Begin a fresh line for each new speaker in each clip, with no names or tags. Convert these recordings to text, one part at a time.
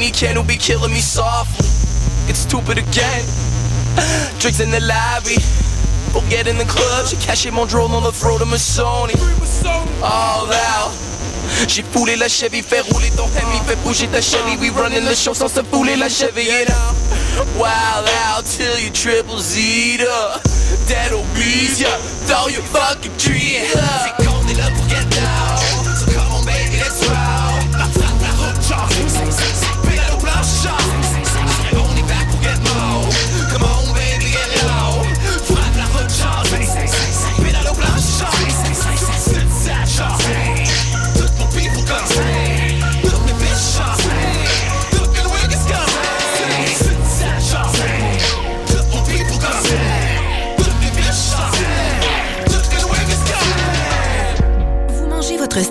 like Dominican who be killing me softly. It's stupid again. Drinks in the lobby. Forget in the club, j'ai caché mon drone on the throat of my Sony. All out. J'ai foulé la Chevy, fait rouler ton Hemi, fait bouger ta Chevy. We running the show sans se fouler la Chevy, you know. Wild out till you triple Z up. That'll beat ya, throw your fucking tree up.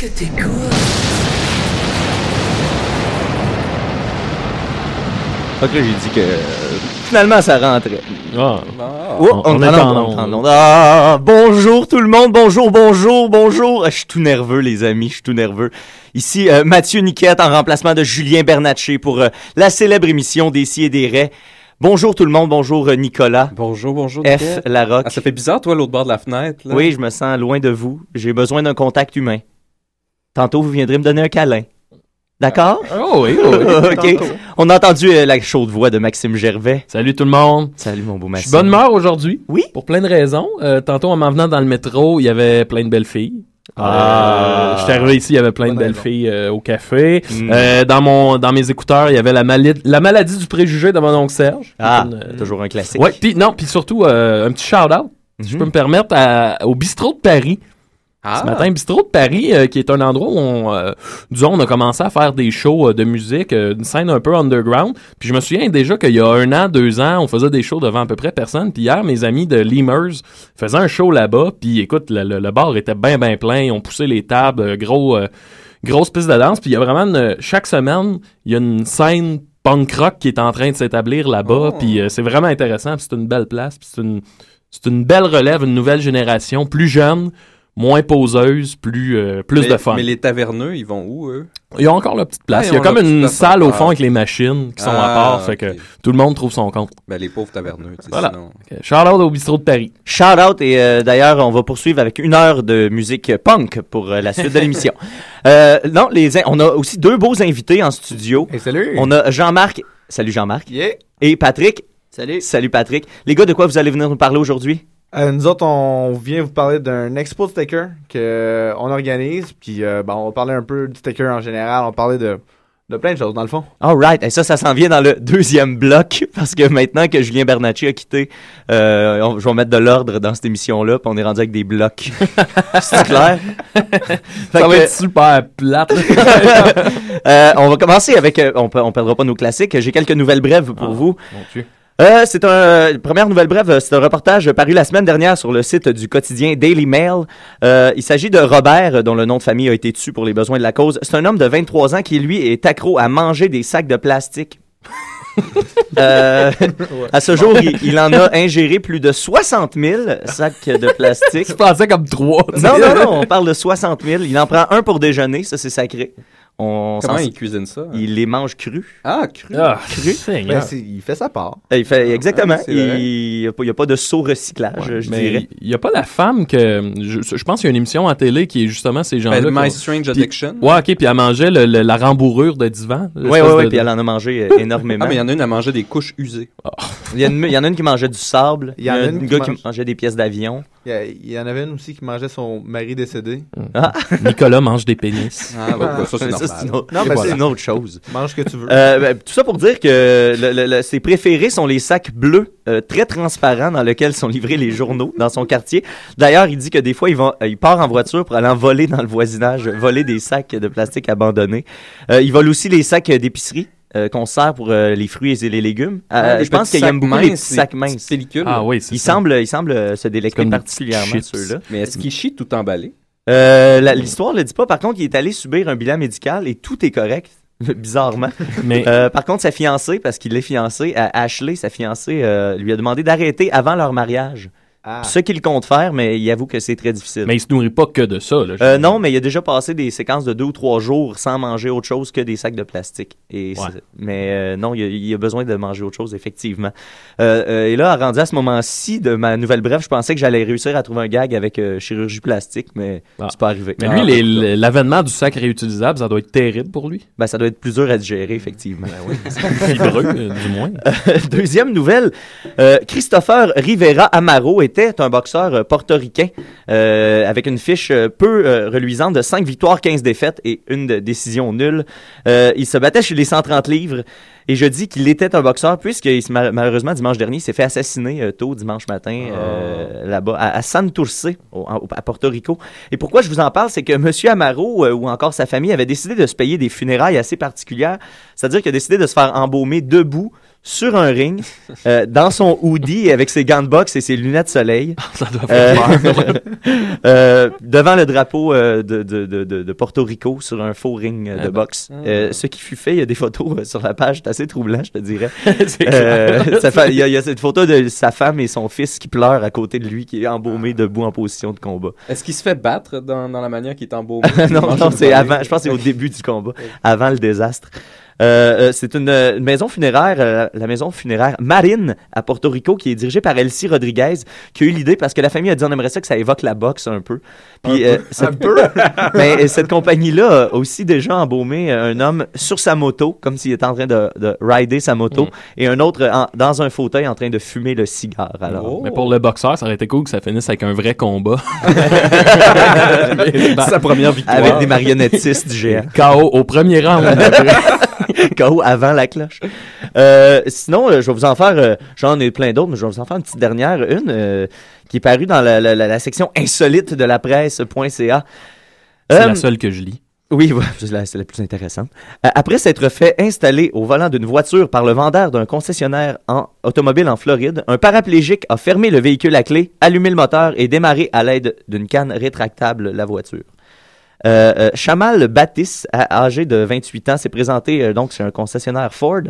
Que t'écoutes?
Donc là, j'ai dit que euh, finalement, ça rentrait.
Ah.
Oh,
On- on est onde.
en onde. Ah, bonjour tout le monde, bonjour, bonjour, bonjour. Ah, Je suis tout nerveux, les amis, je suis tout nerveux. Ici, euh, Mathieu Niquette en remplacement de Julien Bernatchez pour euh, la célèbre émission des Si et des Raies. Bonjour tout le monde, bonjour euh, Nicolas.
Bonjour, bonjour.
F.
Nicolas.
Larocque.
Ah, ça fait bizarre, toi, l'autre bord de la fenêtre. Là.
Oui, je me sens loin de vous. J'ai besoin d'un contact humain. Tantôt, vous viendrez me donner un câlin. D'accord?
Oh oui, oh oui.
ok. On a entendu euh, la chaude voix de Maxime Gervais.
Salut tout le monde.
Salut mon beau
Je
Maxime.
suis bonne humeur aujourd'hui.
Oui.
Pour plein de raisons. Euh, tantôt, en m'en venant dans le métro, il y avait plein de belles filles.
Ah.
Euh, je suis arrivé ici, il y avait plein de belles
raison.
filles euh, au café.
Mm.
Euh, dans mon dans mes écouteurs, il y avait la, la maladie du préjugé de mon oncle Serge.
Ah,
Une,
toujours un classique.
Ouais, puis non, puis surtout un petit shout-out, si je
Mhm.
peux me permettre, à- au bistrot de Paris.
Ah,
Ce matin, Bistrot de Paris, euh, qui est un endroit où on, euh, disons, on a commencé à faire des shows euh, de musique, euh, une scène un peu underground. Puis je me souviens déjà qu'il y a un an, deux ans, on faisait des shows devant à peu près personne. Puis hier, mes amis de Lemurs faisaient un show là-bas. Puis écoute, le, le- le bar était bien, bien plein. Ils ont poussé les tables, gros, grosse piste de danse. Puis il y a vraiment, une- chaque semaine, il y a une scène punk rock qui est en train de s'établir là-bas.
Oh.
Puis c'est vraiment intéressant. Puis c'est une belle place. Puis c'est une, c'est une belle relève, une nouvelle génération, plus jeune, moins poseuse, plus, euh, plus
mais,
de fun.
Mais les taverneux, ils vont où, eux?
Ils ont encore leur petite place.
Ah,
Il y a comme une salle au fond avec les machines qui sont à
Ah,
part. Fait que tout le monde trouve son compte.
Ben, les pauvres taverneux, tu sais,
Voilà.
sinon.
Charlotte au bistrot de Paris.
Shout out et euh, d'ailleurs on va poursuivre avec une heure de musique punk pour euh, la suite de l'émission. Euh, non, les on a aussi deux beaux invités en studio.
Hey, salut!
On a Jean-Marc, salut Jean-Marc,
Yeah!
et Patrick.
Salut!
Salut Patrick. Les gars, de quoi vous allez venir nous parler aujourd'hui?
Euh, nous autres, on vient vous parler d'un expo de sticker qu'on organise. Puis, euh, bon, on va parler un peu du sticker en général. On va parler de, de plein de choses, dans le fond.
Alright, et ça, ça s'en vient dans le deuxième bloc parce que maintenant que Julien Bernacci a quitté, euh, on- je vais mettre de l'ordre dans cette émission-là, puis on est rendu avec des blocs. C'est clair?
Ça va
que-
être super plate.
Euh, on va commencer avec, euh, on, on perdra pas nos classiques. J'ai quelques nouvelles brèves pour
Ah.
vous.
Mon Dieu.
Euh, c'est un première nouvelle brève, c'est un reportage paru la semaine dernière sur le site du quotidien Daily Mail. Euh, il s'agit de Robert, dont le nom de famille a été tué pour les besoins de la cause. C'est un homme de 23 ans qui lui est accro à manger des sacs de plastique. Euh, à ce jour, il, il en a ingéré plus de 60 000 sacs de plastique.
Je pensais comme trois.
Non, non, non, on parle de 60 000. Il en prend un pour déjeuner, ça c'est sacré. On
Comment ils cuisinent ça? hein?
il les mange crus.
Ah, cru.
Ah,
Cru?
Ben, il fait sa part.
Euh, Il fait, exactement.
Ah,
il n'y a, pas- il y a pas de saut recyclage,
Ouais,
je
mais
dirais.
il y a pas la femme que je, je pense qu'il y a une émission à télé qui est justement ces gens-là.
Ben,
qui
My Strange
Puis-
Addiction.
Ouais, ok, puis elle mangeait le- le- la rembourrure de divan.
Oui, oui,
de-
puis elle en a mangé euh, énormément.
Ah, mais il y en a une à manger des couches usées.
il, y une, il en a une qui mangeait du sable, il y en a une,
qui
gars qui
mange-
mangeait des pièces d'avion.
Il y, a- il y en avait une aussi qui mangeait son mari décédé.
Nicolas mange des pénis.
Ah, bah, bah, ça, c'est normal.
c'est une autre,
Non, mais
voilà,
c'est-
une autre chose.
Mange ce que tu veux.
Euh, ben, tout ça pour dire que le- le- le- ses préférés sont les sacs bleus, euh, très transparents, dans lesquels sont livrés les journaux dans son quartier. D'ailleurs, il dit que des fois, il, va, euh, il part en voiture pour aller en voler dans le voisinage, voler des sacs de plastique abandonnés. Euh, il vole aussi les sacs d'épicerie. Euh, qu'on sert pour euh, les fruits et les légumes. Euh,
des
je pense
petits
qu'il aime
sacs
beaucoup les petits sacs minces.
pellicules.
Ah oui, c'est
Il
ça.
semble, il semble euh, se délecter particulièrement ceux-là.
Mais est-ce qu'il chie tout emballé?
Euh, la- L'histoire le dit pas. Par contre, il est allé subir un bilan médical et tout est correct. Bizarrement.
Mais
Euh, par contre, sa fiancée, parce qu'il est fiancé, à Ashley, sa fiancée, euh, lui a demandé d'arrêter avant leur mariage.
Ah.
Ce qu'il compte faire, mais il avoue que c'est très difficile.
mais il se nourrit pas que de ça. Là,
Euh, non, mais il a déjà passé des séquences de deux ou trois jours sans manger autre chose que des sacs de plastique. Et
Ouais.
Mais euh, non, il a, il a besoin de manger autre chose, effectivement. Euh, euh, et là, rendu à ce moment-ci de ma nouvelle brève, je pensais que j'allais réussir à trouver un gag avec euh, chirurgie plastique, mais
Ah.
c'est pas arrivé.
Mais
Ah,
lui,
ben,
l'avènement du sac réutilisable, ça doit être terrible pour lui.
ben, ça doit être plus dur à digérer, effectivement.
Fibreux, euh, du moins.
Deuxième nouvelle, euh, Christopher Rivera Amaro était un boxeur euh, portoricain euh, avec une fiche euh, peu reluisante de 5 victoires, 15 défaites et une décision nulle. Il se battait chez les 130 livres et je dis qu'il était un boxeur puisque mal- malheureusement dimanche dernier il s'est fait assassiner euh, tôt dimanche matin euh, là-bas à, au- en- à Porto Rico. Et pourquoi je vous en parle, c'est que Monsieur Amaro euh, ou encore sa famille avait décidé de se payer des funérailles assez particulières, c'est-à-dire qu'il a décidé de se faire embaumer debout sur un ring, euh, dans son hoodie avec ses gants de boxe et ses lunettes de soleil,
Ça doit
euh,
faire peur.
euh, devant le drapeau euh, de, de, de, de- de Porto Rico sur un faux ring euh, de
Ah ben.
boxe. Euh, ce qui fut fait, il y a des photos euh, sur la page, c'est assez troublant, je te dirais.
C'est
Euh,
clair.
ça fait- Il y, a- il y a cette photo de sa femme et son fils qui pleurent à côté de lui, qui est embaumé debout en position de combat.
Est-ce qu'il se fait battre dans, dans la manière qu'il est embaumé?
non, non, c'est avant. Je pense que c'est au début du combat, avant le désastre. Euh, euh, c'est une, euh, une maison funéraire, euh, la maison funéraire Marine à Porto Rico, qui est dirigée par Elsie Rodriguez, qui a eu l'idée parce que la famille a dit on aimerait ça que ça évoque la boxe un peu. Puis euh, cette, mais, cette compagnie-là a aussi déjà embaumé un homme sur sa moto, comme s'il était en train de, de rider sa moto,
Mm.
et un autre en- dans un fauteuil en train de fumer le cigare. Alors,
Oh.
Mais pour le boxeur, ça aurait été cool que ça finisse avec un vrai combat.
sa première victoire.
avec des marionnettistes géants.
KO au premier round.
KO avant la cloche. Euh, sinon, euh, je vais vous en faire, euh, j'en ai plein d'autres, mais je vais vous en faire une petite dernière, une qui est parue dans la, la- la- la section insolite de la presse.ca.
C'est la seule que je lis.
oui, c'est la, la plus intéressante. Après s'être fait installer au volant d'une voiture par le vendeur d'un concessionnaire en automobile en Floride, un paraplégique a fermé le véhicule à clé, allumé le moteur et démarré à l'aide d'une canne rétractable la voiture. Euh, euh, Chamal Battis, âgé de 28 ans, s'est présenté euh, donc chez un concessionnaire Ford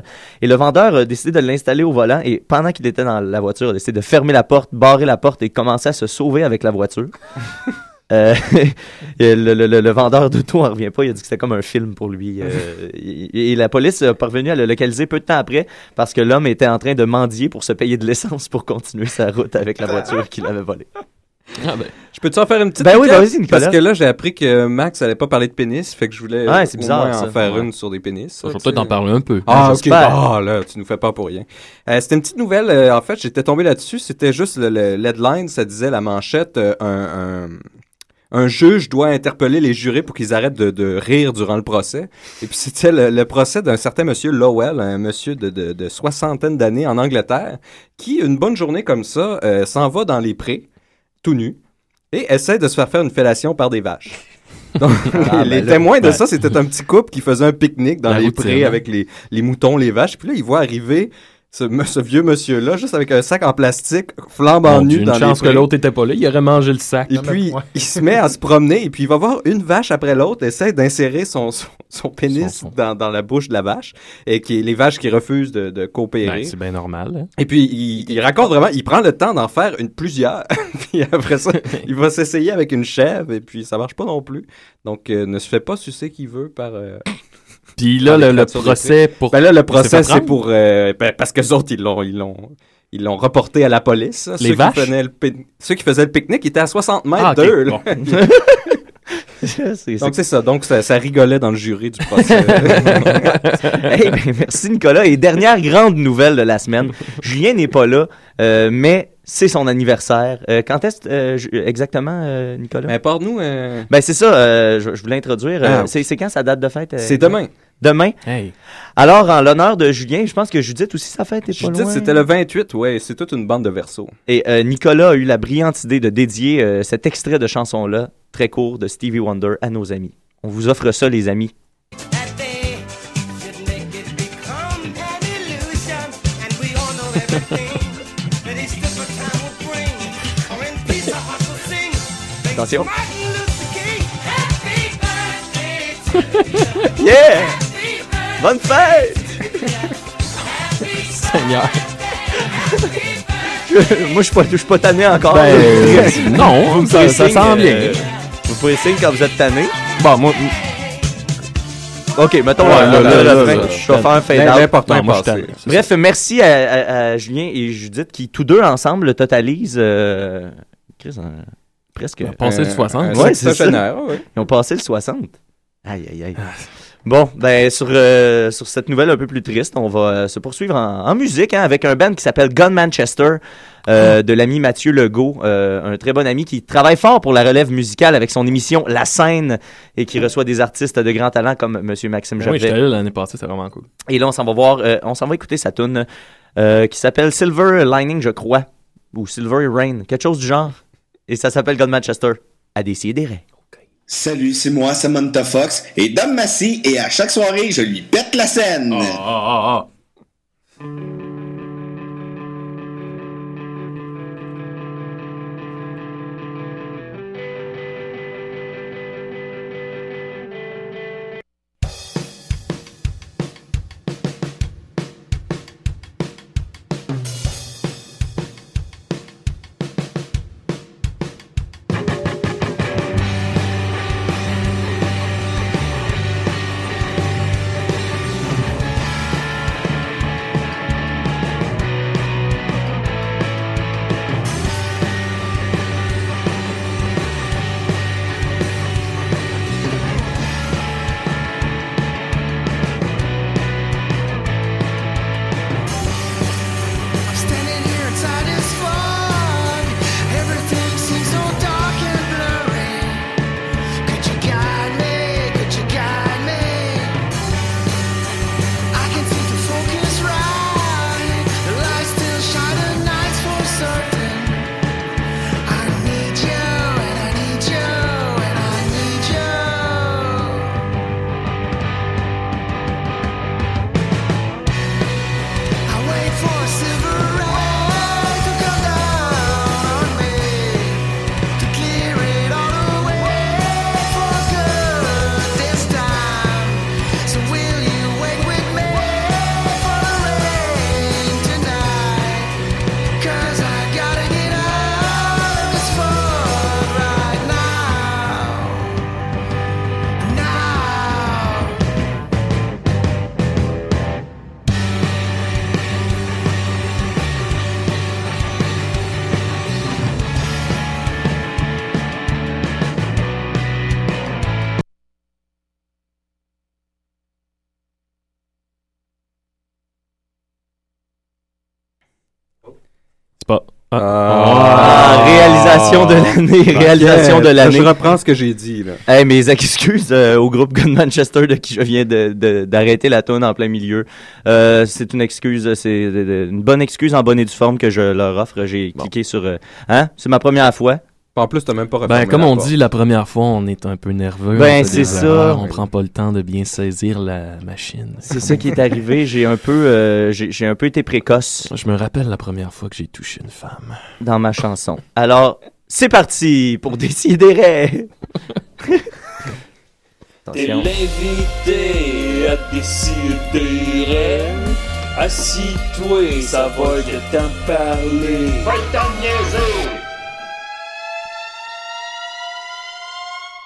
et le vendeur a décidé de l'installer au volant et pendant qu'il était dans la voiture, a décidé de fermer la porte, barrer la porte et commencer à se sauver avec la voiture. Euh, le, le- le- le vendeur d'auto en revient pas. Il a dit que c'était comme un film pour lui. euh, et, et la police est parvenue à le localiser peu de temps après parce que l'homme était en train de mendier pour se payer de l'essence pour continuer sa route avec la voiture qu'il avait volée.
Ah ben,
Je peux-tu en faire une petite?
Ben oui, ben vas-y, Nicolas.
Parce que là, j'ai appris que Max allait pas parler de pénis, fait que je voulais
Ouais, c'est
au
bizarre,
moins en faire
Ouais.
une sur des pénis.
je vais peut-être en parler un peu.
Ah, ok.
J'espère.
Ah, là, tu nous fais pas pour rien. Euh, c'était une petite nouvelle. euh, en fait, j'étais tombé là-dessus. C'était juste le, le l'headline. Ça disait la manchette. euh, un, un, un juge doit interpeller les jurés pour qu'ils arrêtent de, de rire durant le procès. Et puis, c'était le, le procès d'un certain monsieur Lowell, un monsieur de, de, de soixantaine d'années en Angleterre, qui, une bonne journée comme ça, euh, s'en va dans les prés, tout nu, et essaie de se faire faire une fellation par des vaches. Donc,
Ah,
les
ben là,
témoins de
ben.
ça, c'était un petit couple qui faisait un pique-nique dans
La
les
routine,
prés
hein.
avec les, les moutons, les vaches. Puis là, il voit arriver ce, ce vieux monsieur-là, juste avec un sac en plastique, flambant nu dans
une chance que l'autre était pas là. Il aurait mangé le sac.
Et puis,
ouais.
il se met à se promener, et puis il va voir une vache après l'autre, essaie d'insérer son, son, son pénis
Son- son-
Dans, dans la bouche de la vache, et qui les vaches qui refusent de, de coopérer.
Ben, c'est bien normal. hein.
Et puis, il, il raconte vraiment, il prend le temps d'en faire une plusieurs. puis après ça, il va s'essayer avec une chèvre, et puis ça marche pas non plus. Donc, euh, ne se fait pas sucer qui veut par, euh,
Puis là, le, procès pour.
Ben là, le procès, c'est pour... euh, ben, parce que les autres, ils l'ont... Ils l'ont ils l'ont reporté à la police. hein.
Les
ceux,
vaches?
qui le ceux qui faisaient le pique-nique étaient à 60 mètres
Ah,
d'eux.
Bon.
Donc c'est ça. Donc ça, ça rigolait dans le jury du procès.
Hey, ben, merci Nicolas. Et dernière grande nouvelle de la semaine. Julien n'est pas là, euh, mais c'est son anniversaire. Euh, quand est-ce euh, exactement, euh, Nicolas?
Mais parle-nous... euh,
Ben c'est ça, euh, je, je voulais introduire.
Ah.
c'est, c'est quand sa date de fête? euh,
c'est demain.
Demain.
Hey.
Alors, en l'honneur de Julien, je pense que Judith aussi, sa fête est
Je
pas loin.
c'était le 28, ouais, c'est toute une bande de versos.
Et euh, Nicolas a eu la brillante idée de dédier euh, cet extrait de chanson-là, très court, de Stevie Wonder, à nos amis. On vous offre ça, les amis. Attention. Yeah! Bonne fête!
Seigneur.
Moi, je suis pas, je suis pas tanné encore.
Ben, non, ça, sent bien.
euh, Vous pouvez signe quand vous êtes tanné.
Bon, moi,
Ok, mettons
Ouais,
le,
là,
Je vais faire un fade out.
L'important
non,
est
moi, je
passé.
t'aime. C'est
Bref, merci à, à- à Julien et Judith qui, tous deux ensemble, totalisent euh, Chris, euh, presque.
On a passé le
Un-
60.
un
Ouais, c'est ça.
sexagénaire, ouais.
Ils ont passé le 60. Aïe, aïe, aïe. Bon, ben sur, euh, sur cette nouvelle un peu plus triste, on va euh, se poursuivre en, en musique hein, avec un band qui s'appelle Gun Manchester euh, de l'ami Mathieu Legault, euh, un très bon ami qui travaille fort pour la relève musicale avec son émission La Scène et qui reçoit des artistes de grand talent comme Monsieur Maxime
Ben oui,
Gervais.
j'étais là l'année passée, c'était vraiment cool.
Et là, on s'en va voir, euh, on s'en va écouter sa tune euh, qui s'appelle Silver Lining, je crois, ou Silver Rain, quelque chose du genre. Et ça s'appelle God Manchester. À décider.
Salut, c'est moi, Samantha Fox, et Dom Massy, et à chaque soirée, je lui pète la scène.
Ah, ah, ah.
réalisation de l'année, réalisation de
Je
l'année.
reprends ce que j'ai dit, là.
Hey, mes excuses euh, au groupe Gun Manchester de qui je viens de- de- d'arrêter la tune en plein milieu. Euh, c'est une excuse, c'est de- de- une bonne excuse en bonne et due forme que je leur offre. J'ai cliqué sur... euh, hein? C'est ma première fois.
En plus, t'as même pas
Ben, comme on
porte.
dit la première fois, on est un peu nerveux.
Ben, c'est ça.
erreurs, On prend pas le temps de bien saisir la machine.
C'est ça qui est arrivé. J'ai un peu, euh, j'ai j'ai un peu été précoce
Je me rappelle la première fois que j'ai touché une femme.
dans ma chanson. Alors, c'est parti pour décider. Attention.
l'invité à décider. Assis-toi, ça va de t'en parler. Va t'en niaiser!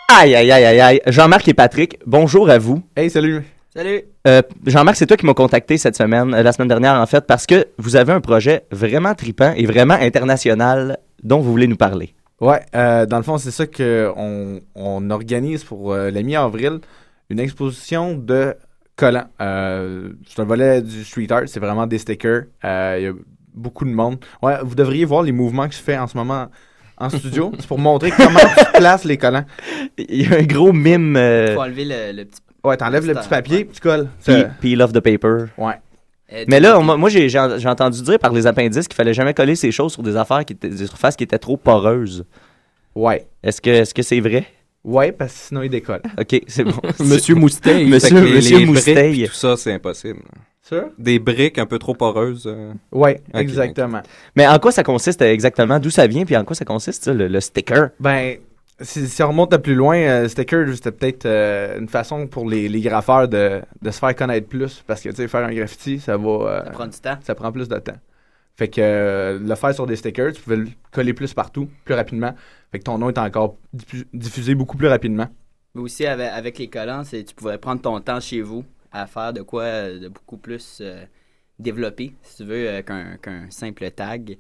Aïe, aïe, aïe, aïe, aïe. Jean-Marc et Patrick, bonjour à vous.
Hey, salut.
Salut!
Euh, Jean-Marc, c'est toi qui m'as contacté cette semaine, euh, la semaine dernière en fait, parce que vous avez un projet vraiment tripant et vraiment international dont vous voulez nous parler.
Ouais, euh, dans le fond, c'est ça qu'on on organise pour euh, la mi-avril une exposition de collants. Euh, c'est un volet du street art, c'est vraiment des stickers. Euh, Il y a beaucoup de monde. Ouais, vous devriez voir les mouvements que je fais en ce moment en studio. c'est pour montrer comment tu places les collants.
Il y a un gros mime. euh,
Faut enlever le, le petit.
Ouais, t'enlèves le petit papier, puis tu colles.
Peel off the paper.
Ouais.
Euh,
Mais là, on- moi, j'ai entendu dire par les appendices qu'il fallait jamais coller ces choses sur des affaires qui étaient, des surfaces qui étaient trop poreuses.
Ouais.
Est-ce que est-ce que c'est vrai?
Ouais, parce que sinon il décolle.
Ok, c'est bon.
Monsieur
que
Monsieur,
les-
Monsieur
les briques tout ça, c'est impossible.
Sûr?
Des briques un peu trop poreuses. euh.
Ouais, exactement.
Mais en quoi ça consiste exactement? D'où ça vient? Puis en quoi ça consiste, ça, le, le sticker?
Ben, si, si on remonte à plus loin, euh, sticker, c'était peut-être euh, une façon pour les, les graffeurs de, de se faire connaître plus. Parce que, tu sais, faire un graffiti, ça va. euh,
Ça prend du temps.
ça prend plus de temps. Fait que euh, le faire sur des stickers, tu pouvais le coller plus partout, plus rapidement. Fait que ton nom est encore diffu- diffusé beaucoup plus rapidement.
Mais aussi, avec, avec les collants, c'est tu pourrais prendre ton temps chez vous à faire de quoi de beaucoup plus euh, développé, si tu veux, euh, qu'un qu'un simple tag.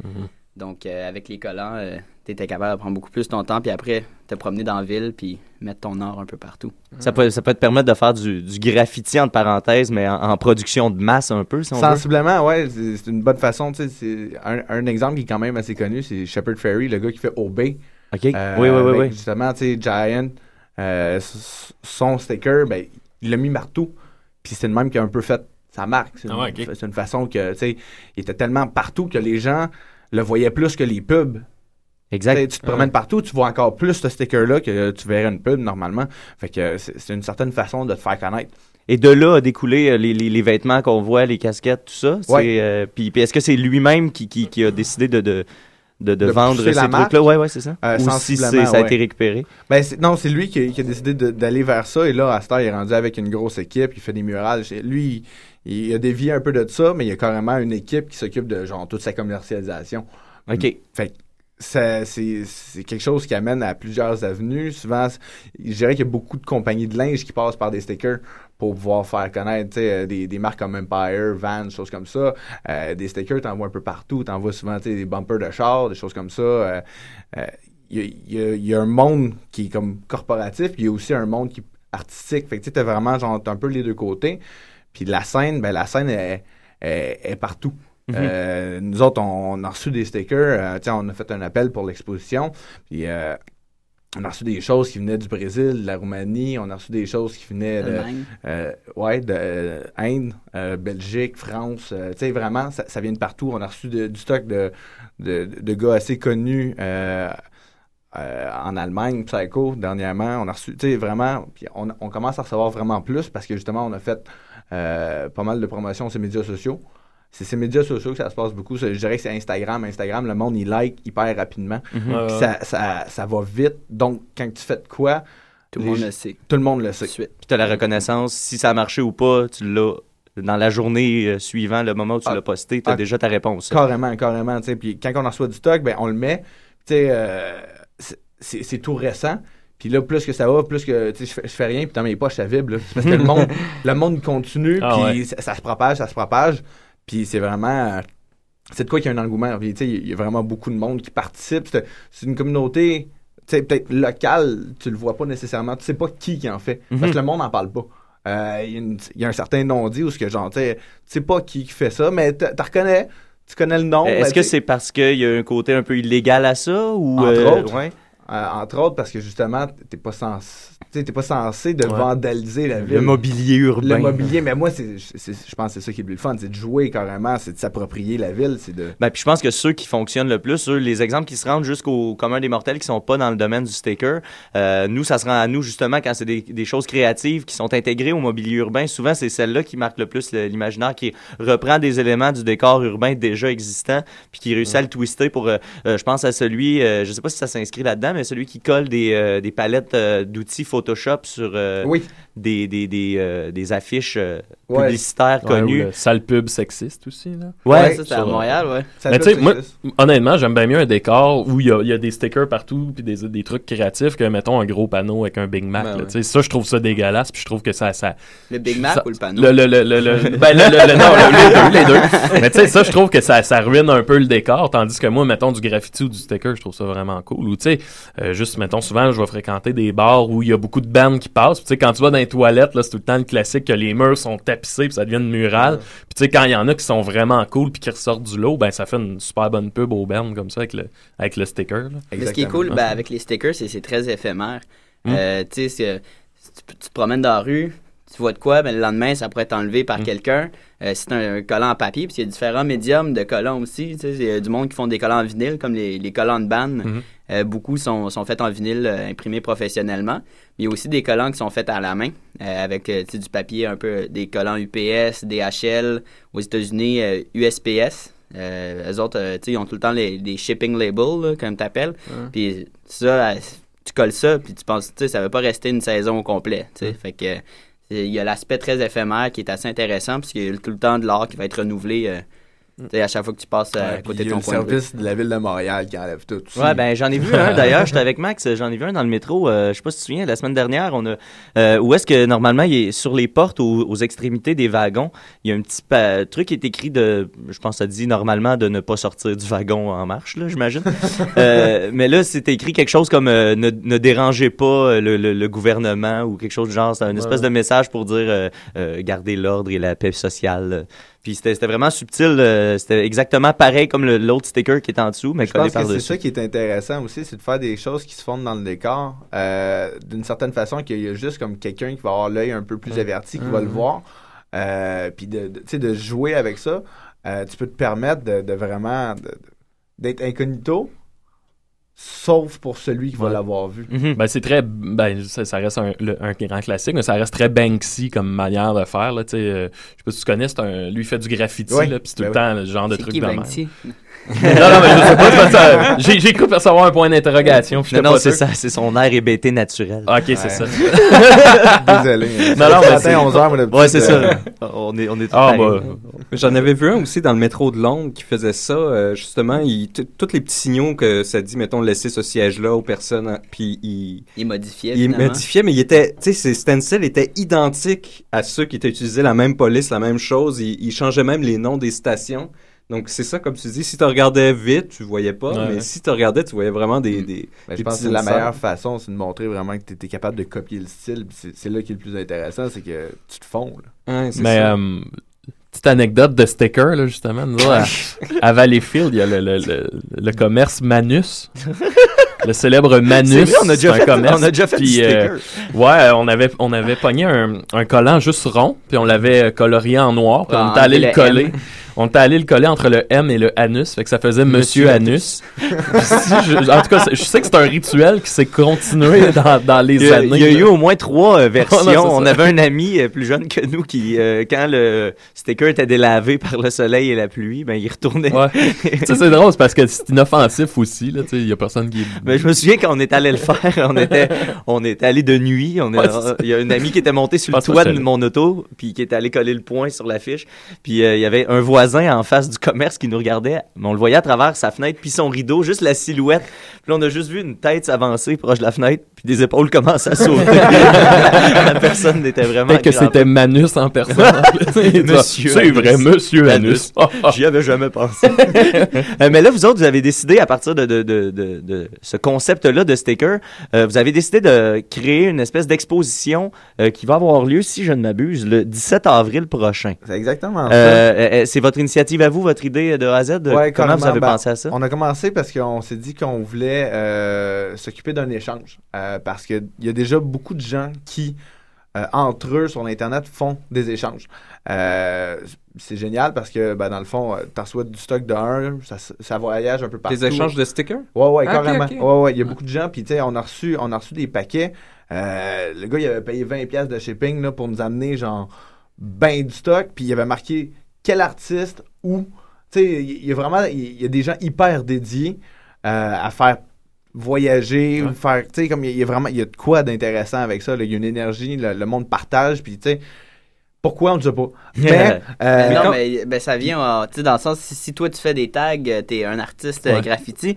Donc, euh, avec les collants, tu étais capable de prendre beaucoup plus ton temps, puis après, te promener dans la ville, puis mettre ton art un peu partout.
Ça peut, ça peut te permettre de faire du, du graffiti, entre parenthèses, mais en, en production de masse un peu, si on veut.
Sensiblement, ouais, c'est c'est une bonne façon. tu sais, C'est un, un exemple qui est quand même assez connu, c'est Shepard Ferry, le gars qui fait Obey.
OK.
Euh,
oui, oui, oui, oui.
Justement, tu sais, Giant, euh, son sticker, ben, il l'a mis partout. Puis c'est le même qui a un peu fait sa marque. C'est
Ah ouais,
une,
ok.
c'est une façon que, tu sais, il était tellement partout que les gens le voyaient plus que les pubs.
Exact.
tu te promènes partout, tu vois encore plus ce sticker-là que tu verrais une pub normalement. Fait que c'est une certaine façon de te faire connaître.
Et de là a découlé euh, les, les, les vêtements qu'on voit, les casquettes, tout ça. C'est,
Ouais.
euh, puis, puis est-ce que c'est lui-même qui, qui, qui a décidé de, de, de, vendre ces trucs-là? Ouais, ouais, c'est ça.
Euh,
Ou si ça a
ouais.
été récupéré?
Ben, non, c'est lui qui, qui a décidé d'aller vers ça. Et là, il est rendu avec une grosse équipe. Il fait des murales. Lui, il, il a dévié un peu de ça, mais il y a carrément une équipe qui s'occupe de genre toute sa commercialisation.
OK.
Fait que c'est quelque chose qui amène à plusieurs avenues. Souvent, je dirais qu'il y a beaucoup de compagnies de linge qui passent par des stickers pour pouvoir faire connaître euh, des, des marques comme Empire, Vans, choses comme ça. Euh, des stickers, t'en vois un peu partout. T'en vois souvent des bumpers de chars, des choses comme ça. Euh, euh, Il y, a, il y un monde qui est comme corporatif, puis il y a aussi un monde qui est artistique. Fait que tu sais, t'as vraiment genre, un peu les deux côtés. Puis la scène, ben la scène est, est- est partout.
Mhm.
Euh, nous autres, on, on a reçu des stickers. euh, on a fait un appel pour l'exposition. Puis euh, on a reçu des choses qui venaient du Brésil, de la Roumanie. On a reçu des choses qui venaient de, euh, ouais, de Inde, Belgique, France. tu sais, vraiment, ça, ça vient de partout. On a reçu de- du stock de, de, de gars assez connus euh, en Allemagne, Psycho, dernièrement. On a reçu, tu sais, vraiment, puis on, on commence à recevoir vraiment plus parce que justement, on a fait euh, pas mal de promotions sur les médias sociaux. C'est ces médias sociaux que ça se passe beaucoup. Je dirais que c'est Instagram. Instagram, le monde, il like hyper rapidement. Puis
ouais.
ça, ça, ça va vite. Donc, quand tu fais de quoi,
Tout le monde le sait.
tout le monde le
Tout
sait.
suite.
Puis tu as la reconnaissance. Si ça a marché ou pas, tu l'as dans la journée euh, suivant, le moment où tu
Ah.
l'as posté, tu as
Ah.
déjà ta réponse.
Carrément, carrément. Puis quand on reçoit du stock, ben, on le met. Euh, c'est tout récent. Puis là, plus que ça va, plus que je fais, je fais rien, puis dans mes poches, ça vibre. là. Parce que le monde, le monde continue,
Ah
puis
ouais.
ça, ça se propage, ça se propage. Puis c'est vraiment. C'est de quoi qu'il y a un engouement. Puis, tu sais, il y a vraiment beaucoup de monde qui participe. C'est une communauté, tu sais, peut-être locale, tu le vois pas nécessairement. Tu sais pas qui qui en fait. Parce
Mhm.
que le monde n'en parle pas. Euh, Il y, a y un certain non-dit où ce que genre, tu sais, pas qui qui fait ça, mais tu reconnais. Tu connais le nom.
Est-ce
ben,
que c'est parce qu'il y a un côté un peu illégal à ça ou
Entre
euh,
autres.
ouais?
Euh, entre autres parce que justement, t'es pas censé, t'es pas censé de
Ouais.
vandaliser la ville.
le mobilier urbain.
Le mobilier, mais moi, c'est, je pense que c'est ça qui est le plus fun, c'est de jouer carrément, c'est de s'approprier la ville, c'est de.
Ben, puis je pense que ceux qui fonctionnent le plus, eux, les exemples qui se rendent jusqu'au commun des mortels qui sont pas dans le domaine du sticker, euh, nous, ça se rend à nous justement quand c'est des, des choses créatives qui sont intégrées au mobilier urbain. Souvent, c'est celle-là qui marque le plus l'imaginaire, qui reprend des éléments du décor urbain déjà existant, puis qui réussit à le twister pour, euh, euh, je pense à celui, je sais pas si ça s'inscrit là-dedans, mais celui qui colle des, des palettes d'outils Photoshop sur euh,
Oui.
Des, des, des, euh, des affiches euh,
Ouais.
publicitaires
Ouais, ou
connues.
le sale pub sexiste aussi, là.
Ouais,
Ouais, ça, c'est à
sur-
Montréal, ouais.
Mais tu sais,
être
moi, honnêtement, j'aime bien mieux un décor où il y a, il y a des stickers partout puis des, des trucs créatifs que, mettons, un gros panneau avec un Big Mac.
Ben
là.
ouais.
Tu sais, Ça, je trouve ça dégueulasse puis je trouve que ça... ça
Le Big Mac
ça-
ou le panneau?
Le, le, le, le, le- ben, le- le- le- non, le- les deux, les deux. Mais tu sais, ça, je trouve que ça, ça ruine un peu le décor, tandis que moi, mettons, du graffiti ou du sticker, je trouve ça vraiment cool. Ou tu sais, euh, juste, mettons, souvent, je vais fréquenter des bars où il y a beaucoup de bandes qui passent. Tu sais, quand tu vas dans les toilettes, là, c'est tout le temps le classique que les murs sont tapissés puis ça devient une murale. Puis tu sais, quand il y en a qui sont vraiment cool puis qui ressortent du lot, ben ça fait une super bonne pub aux bandes comme ça avec le, avec le sticker.
ce qui est cool ben, avec les stickers, c'est que c'est très éphémère.
Mm.
Euh, tu sais, tu, tu te promènes dans la rue, tu vois de quoi, ben, le lendemain, ça pourrait être enlevé par
Mm.
quelqu'un. Euh, c'est un, un collant en papier, puis il y a différents médiums de collants aussi. Tu sais, il y a du monde qui font des collants en vinyle, comme les, les collants de bande.
Mhm.
Euh, beaucoup sont, sont faits en vinyle, euh, imprimés professionnellement. Mais il y a aussi des collants qui sont faits à la main, euh, avec euh, tu du papier un peu, euh, des collants UPS, DHL, aux États-Unis, euh, USPS. Euh, eux autres, euh, tu ils ont tout le temps les, les shipping labels, là, comme t'appelles. Puis ça, tu colles ça, puis tu penses, tu sais, ça va pas rester une saison au complet, tu. Fait que il y a l'aspect très éphémère qui est assez intéressant, parce qu'il y a tout le temps de l'art qui va être renouvelé, euh, tu sais, à chaque fois que tu passes euh, à
Ouais, puis
côté de
y a
ton
le service de la ville de Montréal qui enlève tout. aussi.
Ouais, ben j'en ai vu un d'ailleurs. J'étais avec Max, j'en ai vu un dans le métro. euh, je sais pas si tu te souviens, la semaine dernière, on a euh, où est-ce que normalement il est sur les portes aux, aux extrémités des wagons, il y a un petit truc qui est écrit de, je pense que ça dit normalement de ne pas sortir du wagon en marche là, j'imagine. Euh, mais là c'était écrit quelque chose comme euh, ne, ne dérangez pas euh, le, le- le gouvernement ou quelque chose du genre. C'est une espèce de message pour dire euh, euh, garder l'ordre et la paix sociale. Puis c'était c'était vraiment subtil. euh, c'était exactement pareil comme le- l'autre sticker qui est en dessous, mais
Je
collé
pense que c'est ça qui est intéressant aussi, c'est de faire des choses qui se font dans le décor euh, d'une certaine façon qu'il y a juste comme quelqu'un qui va avoir l'œil un peu plus averti, qui va le voir, euh, puis de, de, tu sais, de jouer avec ça. Euh, tu peux te permettre de, de vraiment d'être incognito, sauf pour celui qui va
Ouais.
l'avoir vu.
Mhm.
Ben, c'est très. Ben, ça, ça reste un, le- un grand classique, mais ça reste très Banksy comme manière de faire. Là, tu sais, euh, je sais pas si tu connais, c'est un, lui il fait du graffiti, là, puis c'est tout
Ben
le temps le genre de truc
qui,
de même. Non, non, mais je sais pas, c'est j'ai, j'ai cru percevoir un point d'interrogation. puis
Non,
j'étais
non,
pas
c'est
sûr.
ça, c'est son air hébété naturel.
Ah, ok, c'est
Ouais.
ça.
Désolé.
Non, non, mais
Ce
c'est-
matin, 11h, moi, le
Ouais,
petit,
c'est
euh,
ça. On est, on est tous
Ah, bah.
J'en avais vu un aussi dans le métro de Londres qui faisait ça. euh, justement, il, t- tous les petits signaux que ça dit, mettons, laisser ce siège-là aux personnes, hein, puis il,
Il modifiait,
il
finalement.
modifiait, mais il était, tu sais, ses stencils étaient identiques à ceux qui étaient utilisés, la même police, la même chose. Il, il changeait même les noms des stations. Donc, c'est ça, comme tu dis, si tu regardais vite, tu voyais pas,
Ouais,
mais
ouais.
si tu regardais, tu voyais vraiment des. des
Ben,
des
je pense que la meilleure façon, c'est de montrer vraiment que tu es capable de copier le style. C'est là qui est le plus intéressant, c'est que tu te fonds. là.
Ouais,
Mais,
ça.
euh, petite anecdote de sticker, là, justement. Nous, à, à Valleyfield, il y a le, le, le, le commerce Manus. Le célèbre Manus.
Vrai, on a déjà fait-
commerce.
on a déjà fait
Puis, euh, ouais, on avait, on avait pogné un, un collant juste rond, puis on l'avait colorié en noir, puis
Ah,
on était allé
enlever
le
le
coller.
M.
On était allé le coller entre le M et le anus, fait que ça faisait Monsieur, Anus. Puis si je- en tout cas, je sais que c'est un rituel qui s'est continué dans, dans les
Il
années.
il y a
là.
eu au moins trois euh, versions.
Non,
on avait un ami euh, plus jeune que nous qui, euh, quand le sticker était délavé par le soleil et la pluie, ben il retournait.
Ouais. C'est drôle, parce que c'est inoffensif aussi, là, il y a personne qui...
Ben, je me souviens quand on est allé le faire, on était, on était allé de nuit. On est-
Ouais,
il y a un ami qui était monté sur le toit de mon auto, puis qui était allé coller le point sur l'affiche. Puis il y avait un voisin en face du commerce qui nous regardait, mais on le voyait à travers sa fenêtre, puis son rideau, juste la silhouette. Puis là, on a juste vu une tête s'avancer proche de la fenêtre, puis des épaules commencer à sauter. la personne n'était vraiment.
Peut-être que c'était Manus en personne.
Monsieur
C'est
Anus.
vrai, Monsieur Anus.
J'y avais jamais pensé. Euh, mais là, vous autres, vous avez décidé, à partir de, de, de, de, de ce concept-là de sticker, euh, vous avez décidé de créer une espèce d'exposition euh, qui va avoir lieu, si je ne m'abuse, le 17 avril prochain.
C'est exactement ça.
C'est votre initiative à vous, votre idée de A à Z? de
Ouais,
comment vous avez
Ben,
pensé à ça?
On a commencé parce qu'on s'est dit qu'on voulait euh, s'occuper d'un échange. Euh, parce qu'il y a déjà beaucoup de gens qui, euh, entre eux, sur Internet, font des échanges. Euh, c'est génial parce que, ben, dans le fond, tu reçois du stock de un, ça, ça voyage un peu partout.
Des échanges de stickers?
Ouais, ouais,
Ah,
carrément.
ok.
Ouais, ouais, il y a beaucoup de gens, puis tu sais, on a reçu, on a reçu des paquets. Euh, le gars, il avait payé 20$ piastres de shipping là, pour nous amener, genre, ben du stock, puis il avait marqué quel artiste ou. Tu sais, il y a vraiment, il y a des gens hyper dédiés euh, à faire voyager, ou faire, tu sais, comme il y, a- il y a vraiment, il y a de quoi d'intéressant avec ça, il y a une énergie, le, le monde partage, puis tu sais, pourquoi on ne sait pas. Mais, euh,
Mais non,
quand-
mais ben, ça vient, euh, tu sais, dans le sens, si, si toi tu fais des tags, euh, t'es un artiste euh,
Ouais.
graffiti,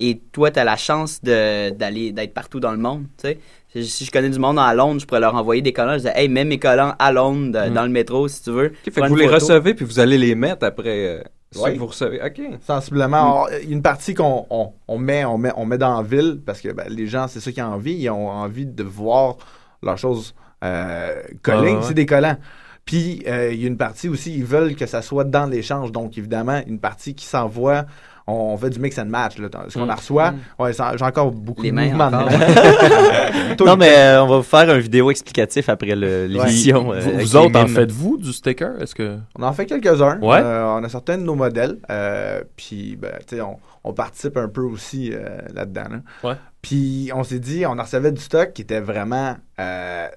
et toi t'as la chance de- d'aller d'être partout dans le monde, tu sais. Si, si je connais du monde à Londres, je pourrais leur envoyer des collants. Je disais, hey, mets mes collants à Londres,
Mm.
dans le métro, si tu veux.
fait que vous les recevez puis vous allez les mettre après euh, que vous recevez. OK.
Sensiblement, on- il y a une partie qu'on on, on met, on met, on met dans la ville parce que ben, les gens, c'est ça qu'ils ont envie. Ils ont envie de voir leurs choses euh, collées.
Ouais.
Des collants. Puis, euh, il y a une partie aussi, ils veulent que ça soit dans l'échange. Donc, évidemment, une partie qui s'envoie, on, fait du mix and match. Là. Ce qu'on
Mm.
reçoit, ouais, ça- j'ai encore beaucoup
Les
de
mains
mouvements.
non, mais euh, on va vous faire une vidéo explicatif après le- l'émission. euh,
Vous,
les
autres, en faites-vous du sticker? Est-ce que...
On en fait quelques-uns.
Ouais.
Euh, on a certains de nos modèles. euh, puis, ben, tu sais, on, on participe un peu aussi euh, là-dedans. là.
Ouais.
Puis, on s'est dit, on en recevait du stock qui était vraiment euh,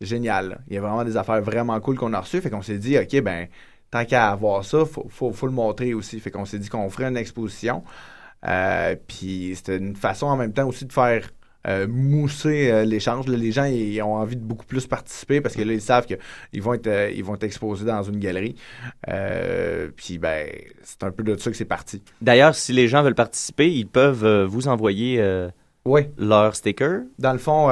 génial. là. Il y a vraiment des affaires vraiment cool qu'on a reçues. Fait qu'on s'est dit, OK, ben, tant qu'à avoir ça, faut, faut, faut le montrer aussi. Fait qu'on s'est dit qu'on ferait une exposition. Euh, puis, c'était une façon en même temps aussi de faire. euh, mousser euh, l'échange. Les gens ils ont envie de beaucoup plus participer parce que là, ils savent qu'ils vont être, euh, ils vont être exposés dans une galerie. Puis, ben, c'est un peu de ça que c'est parti.
D'ailleurs, si les gens veulent participer, ils peuvent vous envoyer
Oui.
leur sticker.
Dans le fond,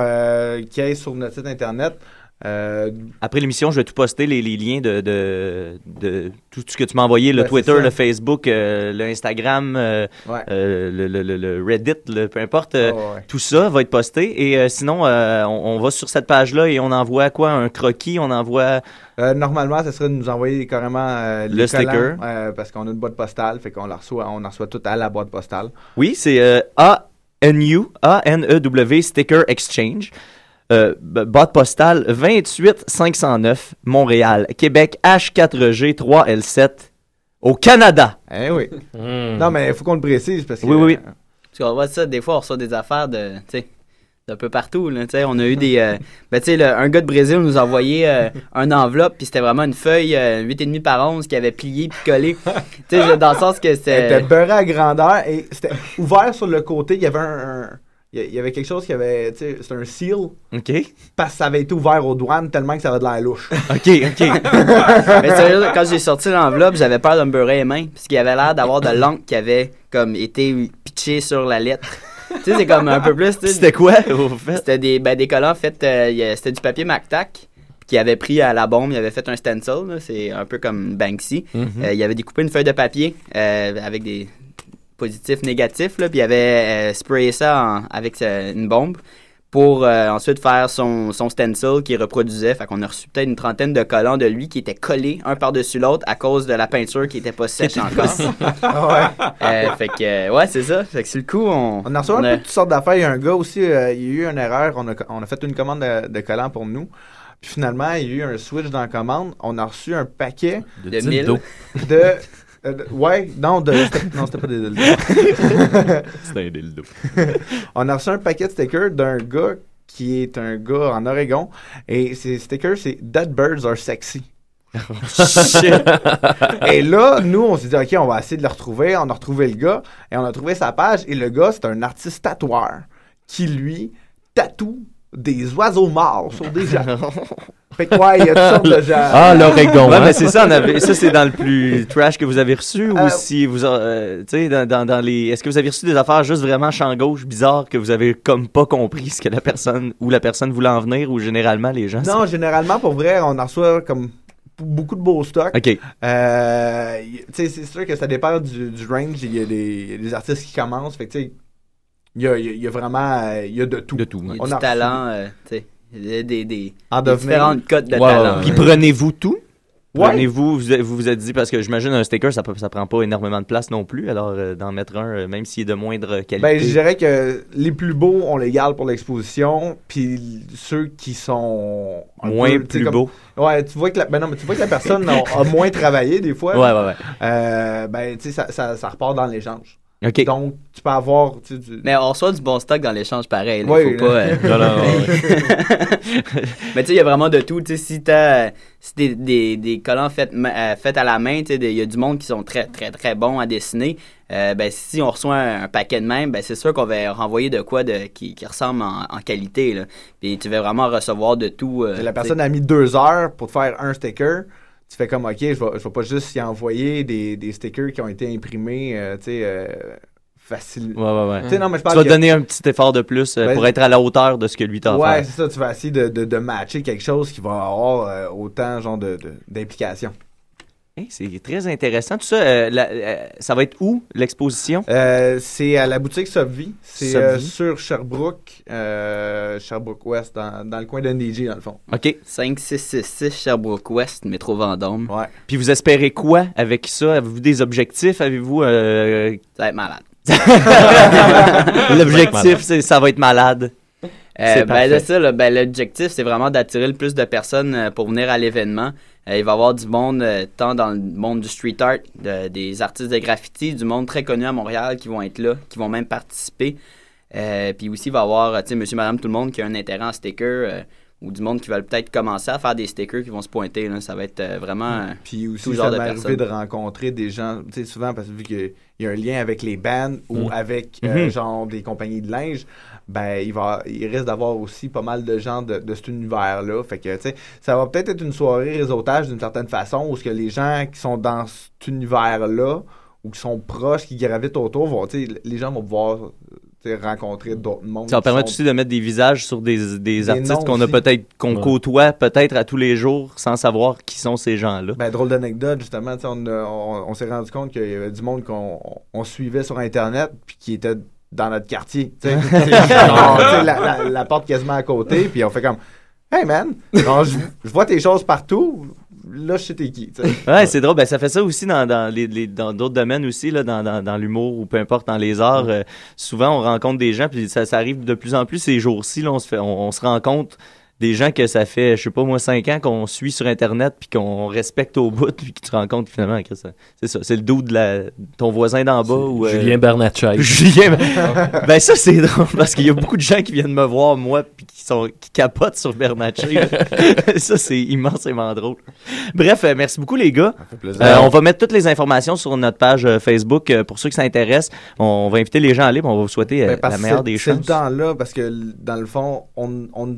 qui est sur notre site internet. Euh,
Après l'émission, je vais tout poster, les, les liens de, de, de tout ce que tu m'as envoyé, le
Ben,
Twitter, le Facebook, euh, le Instagram, euh,
Ouais.
le, le- le- le Reddit, le- peu importe.
Ouais.
Tout ça va être posté. Et sinon, on, on va sur cette page-là et on envoie quoi? Un croquis, on envoie...
normalement, ça serait de nous envoyer carrément
Le sticker.
parce qu'on a une boîte postale, fait qu'on la reçoit, on en reçoit tout à la boîte postale.
Oui, c'est A-N-U, A-N-E-W, Sticker Exchange. Euh, boîte postale 28 509, Montréal, Québec, H4G 3L7, au Canada.
Eh oui.
Hmm.
Non, mais il faut qu'on le précise parce que.
Oui, oui, oui.
Parce qu'on voit ça, des fois, on reçoit des affaires de, tu sais, d'un peu partout, là, tu sais. On a eu des... euh, ben, tu sais, un gars de Brésil nous a envoyé euh, un enveloppe, puis c'était vraiment une feuille euh, 8,5 par 11 qui avait plié puis collé. tu sais, dans le sens que
Elle était
c'était...
beurrée à grandeur et c'était ouvert sur le côté. Il y avait un. un- il y avait quelque chose qui avait. C'était un seal
OK.
parce que ça avait été ouvert aux douanes tellement que ça avait de l'air louche.
OK, OK.
Mais sérieux, quand j'ai sorti l'enveloppe, j'avais peur de me beurrer les mains, parce qu'il avait l'air d'avoir de l'encre qui avait, comme, été pitchée sur la lettre. tu sais, c'est comme un peu plus,
C'était quoi, au fait?
C'était des, ben, des collants faits, euh, c'était du papier MacTac qui avait pris à la bombe, il avait fait un stencil, c'est un peu comme Banksy.
Mhm.
Euh, il avait découpé une feuille de papier euh, avec des positifs, négatifs, là, puis il avait euh, sprayé ça en- avec euh, une bombe pour euh, ensuite faire son, son stencil qui reproduisait. Fait qu'on a reçu peut-être une trentaine de collants de lui qui étaient collés un par-dessus l'autre à cause de la peinture qui était pas sèche encore.
Ah ouais.
Euh, fait que, euh, ouais, c'est ça. Fait que sur le coup, on...
On a reçu un peu de toutes sortes d'affaires. Il y a un gars aussi, euh, il y a eu une erreur. On a, on a fait une commande de, de collants pour nous. Puis finalement, il y a eu un switch dans la commande. On a reçu un paquet
De mille.
de. Euh, ouais, non, de, c'était- non, c'était pas des dildos.
C'est un dildo.
On a reçu un paquet de stickers d'un gars qui est un gars en Oregon. Et ces stickers, c'est Dead Birds are sexy. et là, nous, on s'est dit, OK, on va essayer de le retrouver. On a retrouvé le gars et on a trouvé sa page. Et le gars, c'est un artiste tatoueur qui, lui, tatoue des oiseaux morts sur des gens. fait que, ouais, il y a toutes sortes de gens.
Ah, l'Oregon.
Ouais,
hein?
mais c'est ça, on avait- ça c'est dans le plus trash que vous avez reçu ou
Euh,
si vous, euh, tu sais, dans, dans, dans les, est-ce que vous avez reçu des affaires juste vraiment champ gauche, bizarres, que vous avez comme pas compris ce que la personne ou la personne voulait en venir ou généralement les gens.
Non, généralement, pour vrai, on en reçoit comme beaucoup de beaux stocks.
c'est- Ok.
Euh, y- tu sais, c'est sûr que ça dépend du, du range. Il y, a des il y a des artistes qui commencent. Fait que, tu sais, il y a, il y a- vraiment euh, il y a de tout.
De tout.
Il y a
On
du
a
talent, euh, tu sais, des, des, différentes cotes de
Ouais,
talent.
Puis prenez-vous tout?
Ouais.
Prenez-vous, vous vous vous êtes dit, parce que j'imagine un sticker, ça, ça prend pas énormément de place non plus, alors euh, d'en mettre un, euh, même s'il est de moindre qualité.
Ben, je dirais que les plus beaux, on les garde pour l'exposition. Puis ceux qui sont. un
Moins
peu,
plus
comme-
beau.
Ouais, tu vois que la, ben non, mais tu vois que la personne a, a moins travaillé des fois.
Ouais, ouais, ouais.
Euh, ben, tu sais, ça, ça, ça repart dans l'échange. Donc, tu peux avoir. tu
Mais on reçoit du bon stock dans l'échange pareil. là,
Oui,
faut pas. euh,
Non, non, non,
Mais tu sais, il y a vraiment de tout. Tu sais, si t'as si des, des, des collants faits, euh, à la main, tu sais, des- il y a du monde qui sont très, très, très bons à dessiner. Euh, ben, si on reçoit un, un paquet de même, ben, c'est sûr qu'on va renvoyer de quoi de, qui, qui ressemble en, en qualité. Là. Puis tu vas vraiment recevoir de tout. euh,
La personne a mis deux heures pour te faire un sticker. Tu fais comme, OK, je vais, je vais pas juste y envoyer des, des stickers qui ont été imprimés, euh, tu sais, euh, facile.
Ouais, ouais, ouais.
Tu sais, non, mais je
Tu
parle
vas
que-
donner un petit effort de plus euh,
Ben,
pour être à la hauteur de ce que lui t'a
Ouais, c'est ça. Tu vas essayer de, de, de matcher quelque chose qui va avoir euh, autant, genre, de-.
Hey, c'est très intéressant. Tout ça, euh, la- euh, ça va être où, l'exposition?
Euh, c'est à la boutique Subvie. C'est euh, sur Sherbrooke, euh, Sherbrooke-Ouest, dans, dans le coin de NDG, dans le fond.
OK.
5666 Sherbrooke West, métro Vendôme.
Ouais.
Puis vous espérez quoi avec ça? Avez-vous des objectifs? Avez-vous... euh,
Ça va être malade.
L'objectif, c'est ça va être malade.
Euh,
C'est
ben, ça, là, ben, l'objectif, c'est vraiment d'attirer le plus de personnes pour venir à l'événement. Euh, il va y avoir du monde, euh, tant dans le monde du street art, de- des artistes de graffiti, du monde très connu à Montréal qui vont être là, qui vont même participer. Euh, puis aussi, il va y avoir, tu sais, monsieur, madame, tout le monde qui a un intérêt en sticker ou du monde qui veulent peut-être commencer à faire des stickers qui vont se pointer. Là. Ça va être euh, vraiment euh,
Puis aussi,
tout
ça
genre de
arrivé
personnes.
de rencontrer des gens, tu sais, souvent, parce que vu qu'il y a un lien avec les bands ou
Mm.
avec, euh,
Mhm.
genre, des compagnies de linge, ben, il, va, il risque d'avoir aussi pas mal de gens de, de cet univers-là. Fait que, tu sais, ça va peut-être être une soirée réseautage d'une certaine façon où ce que les gens qui sont dans cet univers-là ou qui sont proches, qui gravitent autour, vont, tu sais, les gens vont pouvoir tu sais, rencontrer d'autres mondes.
Ça permettre
sont-
aussi de mettre des visages sur des, des
Des
artistes qu'on a peut-être, qu'on
Ouais.
côtoie peut-être à tous les jours sans savoir qui sont ces gens-là.
Ben, drôle d'anecdote, justement, tu sais, on, a- on, on s'est rendu compte qu'il y avait du monde qu'on on suivait sur Internet puis qui était dans notre quartier. Genre, la, la- la porte quasiment à côté, puis on fait comme Hey man, genre, je, je vois tes choses partout, là je sais t'es qui.
Ouais, c'est drôle. Ben, ça fait ça aussi dans, dans les, les- dans d'autres domaines aussi, là, dans, dans, dans l'humour ou peu importe, dans les arts. Euh, souvent, on rencontre des gens, puis ça, ça arrive de plus en plus ces jours-ci. Là, on, se fait, on, on se rend compte des gens que ça fait, je sais pas moi, cinq ans qu'on suit sur Internet, puis qu'on respecte au bout, puis que tu te rends compte finalement que ça- c'est ça. C'est le dos de la, ton voisin d'en bas. Ou, euh,
Julien Bernatchez.
Julien, ben ça c'est drôle parce qu'il y a beaucoup de gens qui viennent me voir moi puis qui sont qui capotent sur Bernatchez. là. ça c'est immensément drôle. Bref, euh, merci beaucoup les gars.
plaisir.
Euh, on va mettre toutes les informations sur notre page euh, Facebook pour ceux qui s'intéressent. On va inviter les gens à aller, puis on va vous souhaiter
Ben,
la meilleure des
C'est le
chances.
temps-là, parce que dans le fond, on, on,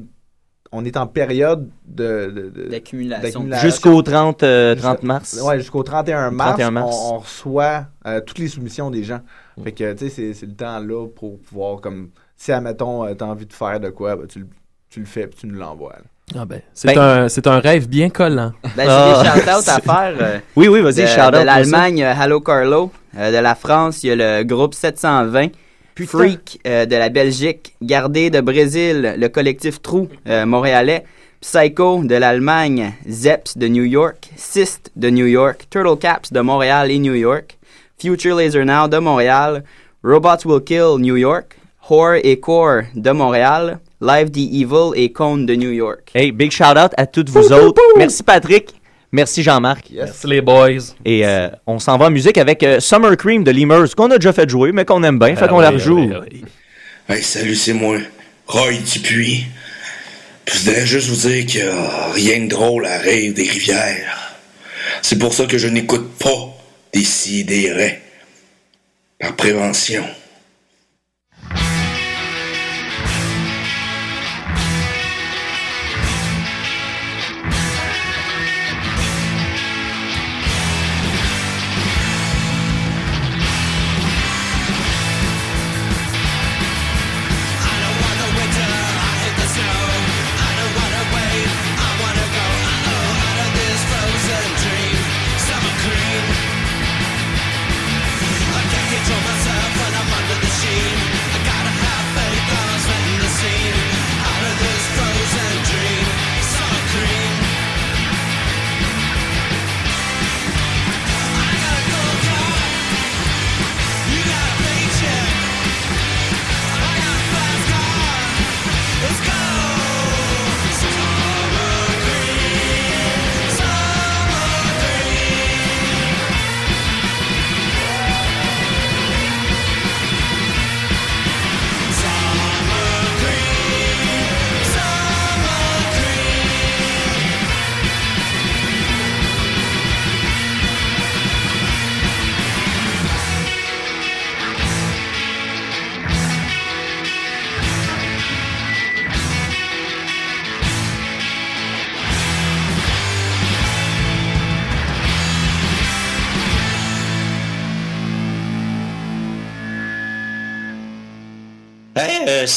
on est en période de, de- de-
d'accumulation.
Jusqu'au 30 euh,
Jusqu'à-
30 mars.
Ouais, jusqu'au 31 mars,
31 mars.
On, on reçoit euh, toutes les soumissions des gens. Fait que, tu sais, c'est- le temps là pour pouvoir, comme, si, admettons, euh, t'as envie de faire de quoi, ben, tu, le- tu le fais puis tu nous l'envoies.
Ah ben, c'est
Ben-
un, c'est un rêve bien collant.
Ben, j'ai
Ah,
des shout-outs à faire. euh,
Oui oui, vas-y,
de,
shout out.
de l'Allemagne, Hello Carlo. Euh, de la France, il y a le groupe 720. Freak euh, de la Belgique. Gardé de Brésil, le collectif Trou euh, montréalais. Psycho de l'Allemagne. Zeps de New York. Cyst de New York. Turtle Caps de Montréal et New York. Future Laser Now de Montréal. Robots Will Kill New York. Horror et Core de Montréal. Live the Evil et Cone de New York.
Hey, big shout out à toutes vous autres. Merci Patrick. Merci Jean-Marc.
Merci les boys.
Et euh, on s'en va en musique avec euh, Summer Cream de Lemurs, qu'on a déjà fait jouer, mais qu'on aime bien, fait
Ah
qu'on la rejoue.
oui, oui.
Hey, salut, c'est moi, Roy Dupuis. Puis je voudrais juste vous dire qu'il n'y a rien de drôle à rire des rivières. C'est pour ça que je n'écoute pas des si des raies. Par prévention.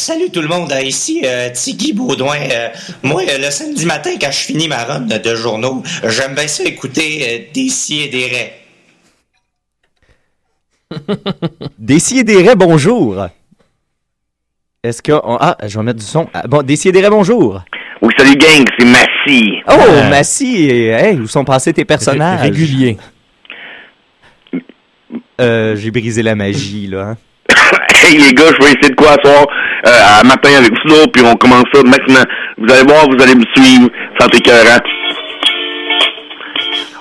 Salut tout le monde. Euh, Ici euh, Tiggy Baudouin. Euh, moi, euh, le samedi matin, quand je finis ma run de journaux, j'aime bien ça écouter euh, des si et des raies.
Décidérez, bonjour. Est-ce que. on- Ah, je vais mettre du son. Ah, bon, Décidérez, bonjour.
Oui, salut gang, c'est Massy.
Oh,
Euh,
Massy, hey, où sont passés tes personnages?
Ré- réguliers.
Euh, j'ai brisé la magie, là. hein.
Hey les gars, je vais essayer de quoi ce soir euh, à matin avec vous là, puis on commence ça maintenant. Vous allez voir, vous allez me suivre, santé écœurant.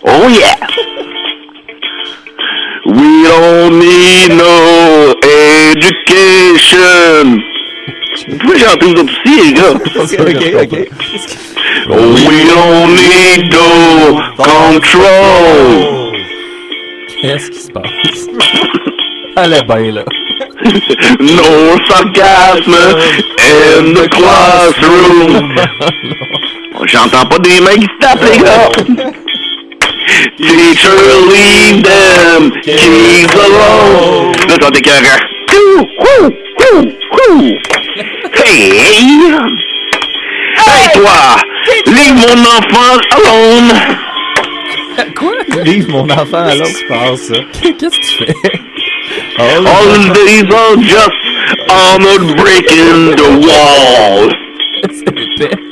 Oh yeah! We don't need no education. Vous pouvez chanter vous autres aussi, les gars?
ok, ok.
Oh, we don't need no control.
Qu'est-ce qui se passe? Est bien, là.
No sarcasme in the classroom. J'entends pas des mecs qui se tapent, les gars. Teacher, leave them kids alone. Là, t'as des cœurs. Hey! Hey, toi! Leave mon enfant alone!
Quoi? Vive mon enfant à l'autre. passe,
Qu'est-ce que tu fais?
Oh,
All the days are just armored breaking the wall.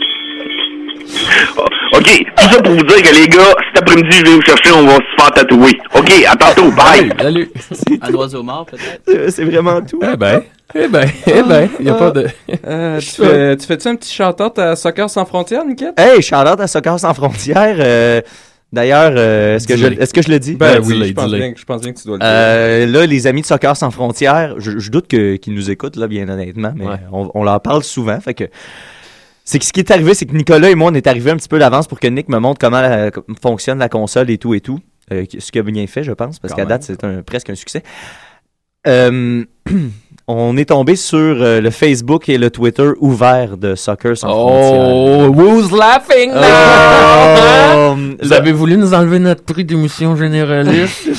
OK, tout ça pour vous dire que les gars, cet après-midi, je vais vous chercher, on va se faire tatouer. OK, à tantôt, bye!
Salut!
Un oiseau mort, peut-être?
C'est- vraiment tout.
Eh ben, eh ben, eh ben, il n'y a pas de...
Euh, tu fais- tu fais-tu un petit shout-out à Soccer Sans Frontières, Niket?
Hey, Charlotte à Soccer sans frontières. euh, D'ailleurs, euh, est-ce que, je, est-ce que je le dis?
Ben
dis-le,
oui, je pense,
dis-le.
bien, je pense bien que tu dois le dire.
Euh, là, les amis de Soccer sans frontières, je, je doute que- qu'ils nous écoutent, là, bien honnêtement, mais
Ouais.
on, on leur parle souvent. Fait que c'est que ce qui est arrivé, c'est que Nicolas et moi, on est arrivés un petit peu d'avance pour que Nick me montre comment la- fonctionne la console et tout et tout. Euh, ce qu'il a bien fait, je pense, parce qu'à date, c'est presque un succès. Euh, on est tombé sur euh, le Facebook et le Twitter ouvert de Soccer sans frontières.
Oh, who's laughing now?
Oh,
Vous
là-
avez voulu nous enlever notre prix d'émission généraliste?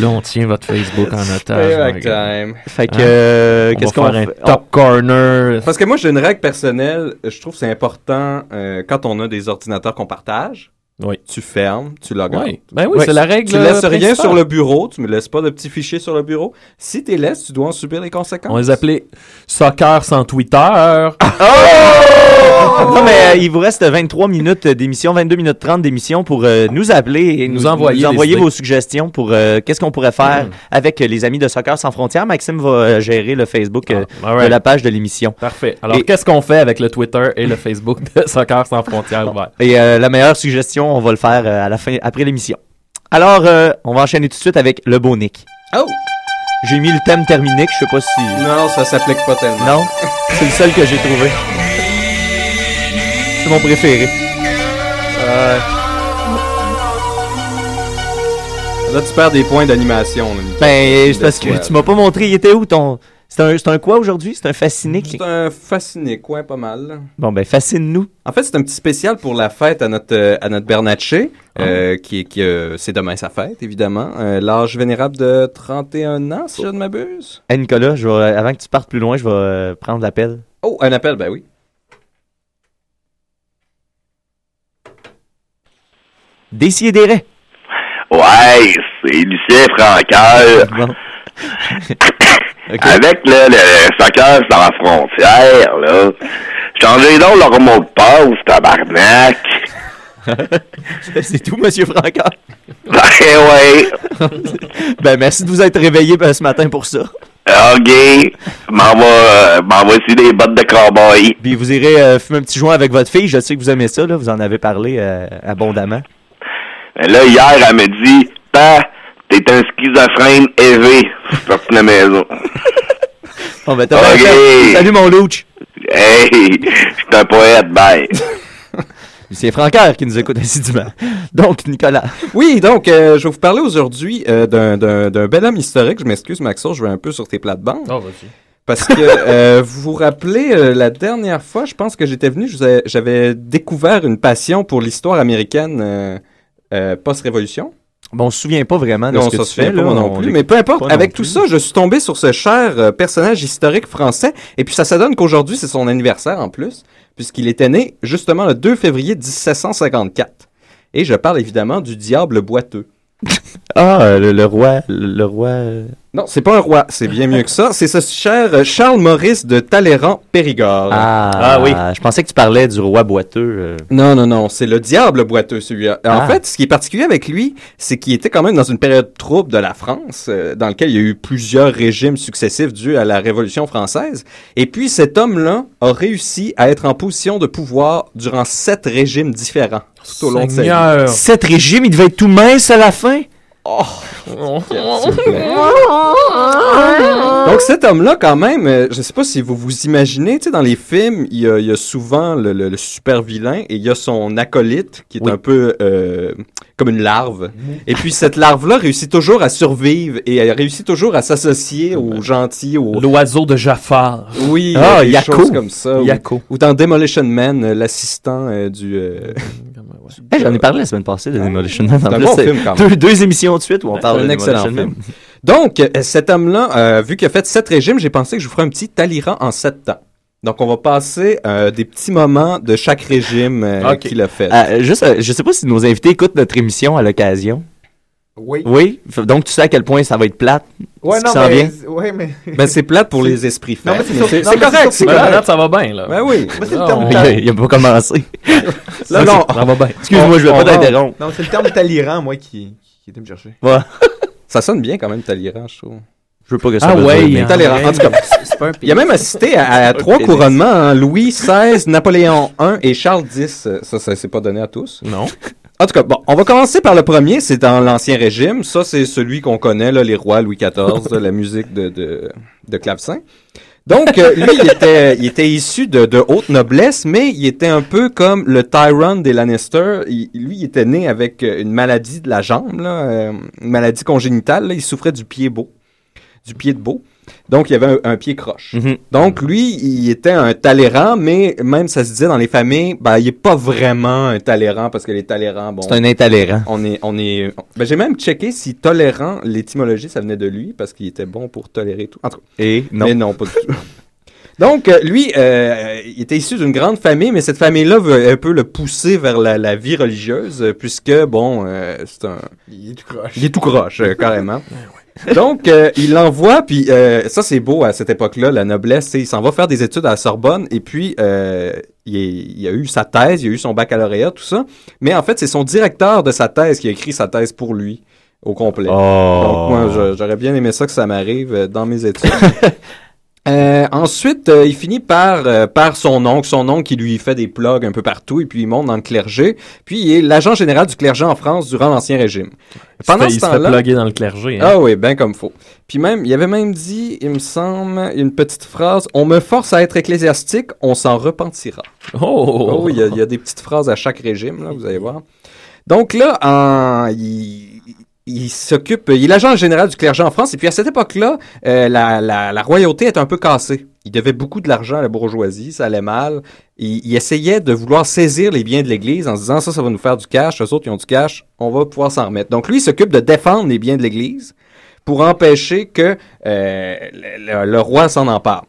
Là, on tient votre Facebook en otage.
Time.
Fait que,
Hein?
euh,
On
qu'est-ce
va
qu'on
faire un
fait?
top corner.
Parce que moi, j'ai une règle personnelle. Je trouve que c'est important euh, quand on a des ordinateurs qu'on partage.
Oui.
Tu fermes, tu logs.
Oui. Ben oui, c'est la règle.
Tu laisses
euh,
rien sur le bureau, tu me laisses pas de petits fichiers sur le bureau. Si tu les laisses, tu dois en subir les conséquences.
On les appelait Soccer sans Twitter.
Non, mais euh, il vous reste 23 minutes d'émission, 22 minutes 30 d'émission pour euh, nous appeler et
Nous
nous,
envoyer
nous vos suggestions pour euh, qu'est-ce qu'on pourrait faire avec euh, les amis de Soccer sans frontières. Maxime va euh, gérer le Facebook euh,
Ah,
de la page de l'émission.
Parfait. Alors,
Et-
qu'est-ce qu'on fait avec le Twitter et le Facebook de Soccer sans frontières?
Et euh, la meilleure suggestion, on va le faire euh, à la fin, après l'émission. Alors, euh, on va enchaîner tout de suite avec le beau Nick.
Oh!
J'ai mis le thème Terminique, je sais pas si...
Non, ça s'applique pas tellement.
Non, c'est le seul que j'ai trouvé. C'est mon préféré. Euh,
Là, tu perds des points d'animation. là,
ben, c'est parce que tu m'as pas montré, il était où ton... C'est un, c'est un quoi aujourd'hui? C'est un fasciné?
C'est un fasciné, quoi, pas mal.
Bon, ben, fascine-nous.
En fait, c'est un petit spécial pour la fête à notre euh, à notre Bernatchez, euh, qui est qui euh, c'est demain sa fête évidemment. Euh, L'âge vénérable de 31 ans, si je ne m'abuse.
Hey, Nicolas, je vais, avant que tu partes plus loin, je vais euh, prendre l'appel.
Oh, un appel, ben oui.
Décidérez.
Ouais, c'est Lucien Francaire.
Bon.
Avec le, le soccer sans la frontière, là. Changez donc leur mot de passe, tabarnak.
C'est tout, Monsieur Francard.
Ben ouais.
ben, merci de vous être réveillé ben, ce matin pour ça.
OK. M'en va, euh, ici des bottes de cowboy.
Puis vous irez euh, fumer un petit joint avec votre fille. Je sais que vous aimez ça, là. Vous en avez parlé euh, abondamment.
Ben Là, hier, elle me dit, t'es un schizophrène élevé. Je suis parti de la maison.
Bon, ben, t'as. Salut, mon louch.
Hey, je suis un poète, bye.
C'est Francaire qui nous écoute assidûment. Donc, Nicolas.
Oui, donc euh, je vais vous parler aujourd'hui euh, d'un- d'un d'un bel homme historique. Je m'excuse, Maxon, je vais un peu sur tes plates-bandes.
Oh, vas-y.
Parce que euh, vous vous rappelez, euh, la dernière fois, je pense que j'étais venu, j'avais découvert une passion pour l'histoire américaine euh, euh, post-révolution.
Bon, on se souvient pas vraiment de
Non,
ce que
ça
tu
se
fais,
fait
là.
moi non
on
plus. Mais peu importe, avec tout
plus.
ça, je suis tombé sur ce cher euh, personnage historique français. Et puis ça, ça donne qu'aujourd'hui, c'est son anniversaire en plus, puisqu'il était né justement le 2 février 1754. Et je parle évidemment du diable boiteux.
Ah, euh, le, le roi, le, le roi...
Non, c'est pas un roi, c'est bien mieux que ça. C'est ce cher euh, Charles Maurice de Talleyrand-Périgord.
Ah, oui. Je pensais que tu parlais du roi boiteux. euh.
Non, non, non, c'est le diable boiteux, celui-là. En
Ah.
fait, ce qui est particulier avec lui, c'est qu'il était quand même dans une période trouble de la France, euh, dans laquelle il y a eu plusieurs régimes successifs dus à la Révolution française. Et puis, cet homme-là a réussi à être en position de pouvoir durant sept régimes différents tout au long de sa vie.
Seigneur.
Sept régimes, il devait être tout mince à la fin?
Oh! Plaît. Donc cet homme-là, quand même, euh, je sais pas si vous vous imaginez, tu sais, dans les films, il y a, il y a souvent le, le- le super vilain et il y a son acolyte qui est un peu euh, comme une larve. Et puis cette larve-là réussit toujours à survivre et elle réussit toujours à s'associer aux gentils, aux...
L'oiseau de Jafar.
Oui,
Ah,
euh, des
Yako.
choses comme ça. Ou-
Yako.
Ou, dans Demolition Man, euh, l'assistant euh, du... euh,
Hey, J'en ai parlé la semaine passée de Demolition Man. En
C'est un
plus,
bon film, quand même.
Deux, deux émissions de suite où on parle
un
de
excellent
Demolition
film. Donc, euh, cet homme-là, euh, vu qu'il a fait sept régimes, j'ai pensé que je vous ferais un petit Talleyrand en sept temps. Donc, on va passer euh, des petits moments de chaque régime euh, qu'il a fait.
Euh, juste, euh, je sais pas si nos invités écoutent notre émission à l'occasion.
Oui.
Oui? Donc, tu sais à quel point ça va être plate.
Ouais,
ce
non, mais.
vient?
Ouais, mais.
Ben, c'est plate pour les esprits faibles.
c'est
correct, c'est
Ben,
correct.
là, ça va bien, là.
Ben oui.
Moi, c'est le
Non,
terme
on-
Il a, pas commencé.
Là, non.
Ça va bien.
Excuse-moi, je vais pas t'interrompre.
Non, c'est le terme talirant, moi, qui, qui était me chercher.
Ouais.
Ça sonne bien quand même, Talleyrand, je trouve.
Je veux pas que ça
Ah ouais, hein.
Talleyrand, en tout cas.
C'est pas un
Il a même assisté à, à trois couronnements, hein, Louis XVI, Napoléon I et Charles X. Euh, Ça, ça c'est pas donné à tous.
Non.
En tout cas, bon, on va commencer par le premier, c'est dans l'Ancien Régime. Ça, c'est celui qu'on connaît, là, les rois, Louis XIV, la musique de, de, de clavecin. Donc, euh, lui, il était, il était issu de, de haute noblesse, mais il était un peu comme le Tyrone des Lannister. Il- lui, il était né avec euh, une maladie de la jambe, euh, une maladie congénitale. Il souffrait du pied beau, du pied de beau. Donc, il avait un, un pied croche.
Mhm.
Donc, lui, il était un Talleyrand, mais même ça se disait dans les familles, ben, il est pas vraiment un Talleyrand parce que les Talleyrand, bon.
C'est un intolérant.
On est, on est. Ben, j'ai même checké si tolérant, l'étymologie, ça venait de lui parce qu'il était bon pour tolérer tout. En tout cas,
Et non.
mais non, pas du tout. Donc, euh, lui, euh, il était issu d'une grande famille, mais cette famille-là veut un peu le pousser vers la, la vie religieuse, puisque, bon, euh, c'est un...
Il est tout croche.
Il est tout croche, carrément. Donc, euh, il l'envoie, puis euh, ça, c'est beau à cette époque-là, la noblesse, c'est il s'en va faire des études à la Sorbonne, et puis euh, il, est- il a eu sa thèse, il a eu son baccalauréat, tout ça, mais en fait, c'est son directeur de sa thèse qui a écrit sa thèse pour lui, au complet.
Oh.
Donc, moi, j'aurais bien aimé ça que ça m'arrive dans mes études. Euh, ensuite, euh, il finit par, euh, par son oncle, son oncle qui lui fait des plugs un peu partout, et puis il monte dans le clergé. Puis il est l'agent général du clergé en France durant l'Ancien Régime. Pendant
il
ce
se fait
temps-là...
plugger dans le clergé. Hein.
Ah oui, ben comme faut. Puis même, il avait même dit, il me semble, une petite phrase, on me force à être ecclésiastique, on s'en repentira.
Oh!
Oh, il y, a, il y a des petites phrases à chaque régime, là, vous allez voir. Donc là, en, il, il s'occupe, il est l'agent général du clergé en France, et puis à cette époque-là, euh, la, royauté est un peu cassée. Il devait beaucoup de l'argent à la bourgeoisie, ça allait mal. Il, il essayait de vouloir saisir les biens de l'Église en se disant ça, ça va nous faire du cash, eux autres, ils ont du cash, on va pouvoir s'en remettre. Donc lui, il s'occupe de défendre les biens de l'Église pour empêcher que euh, le roi s'en empare.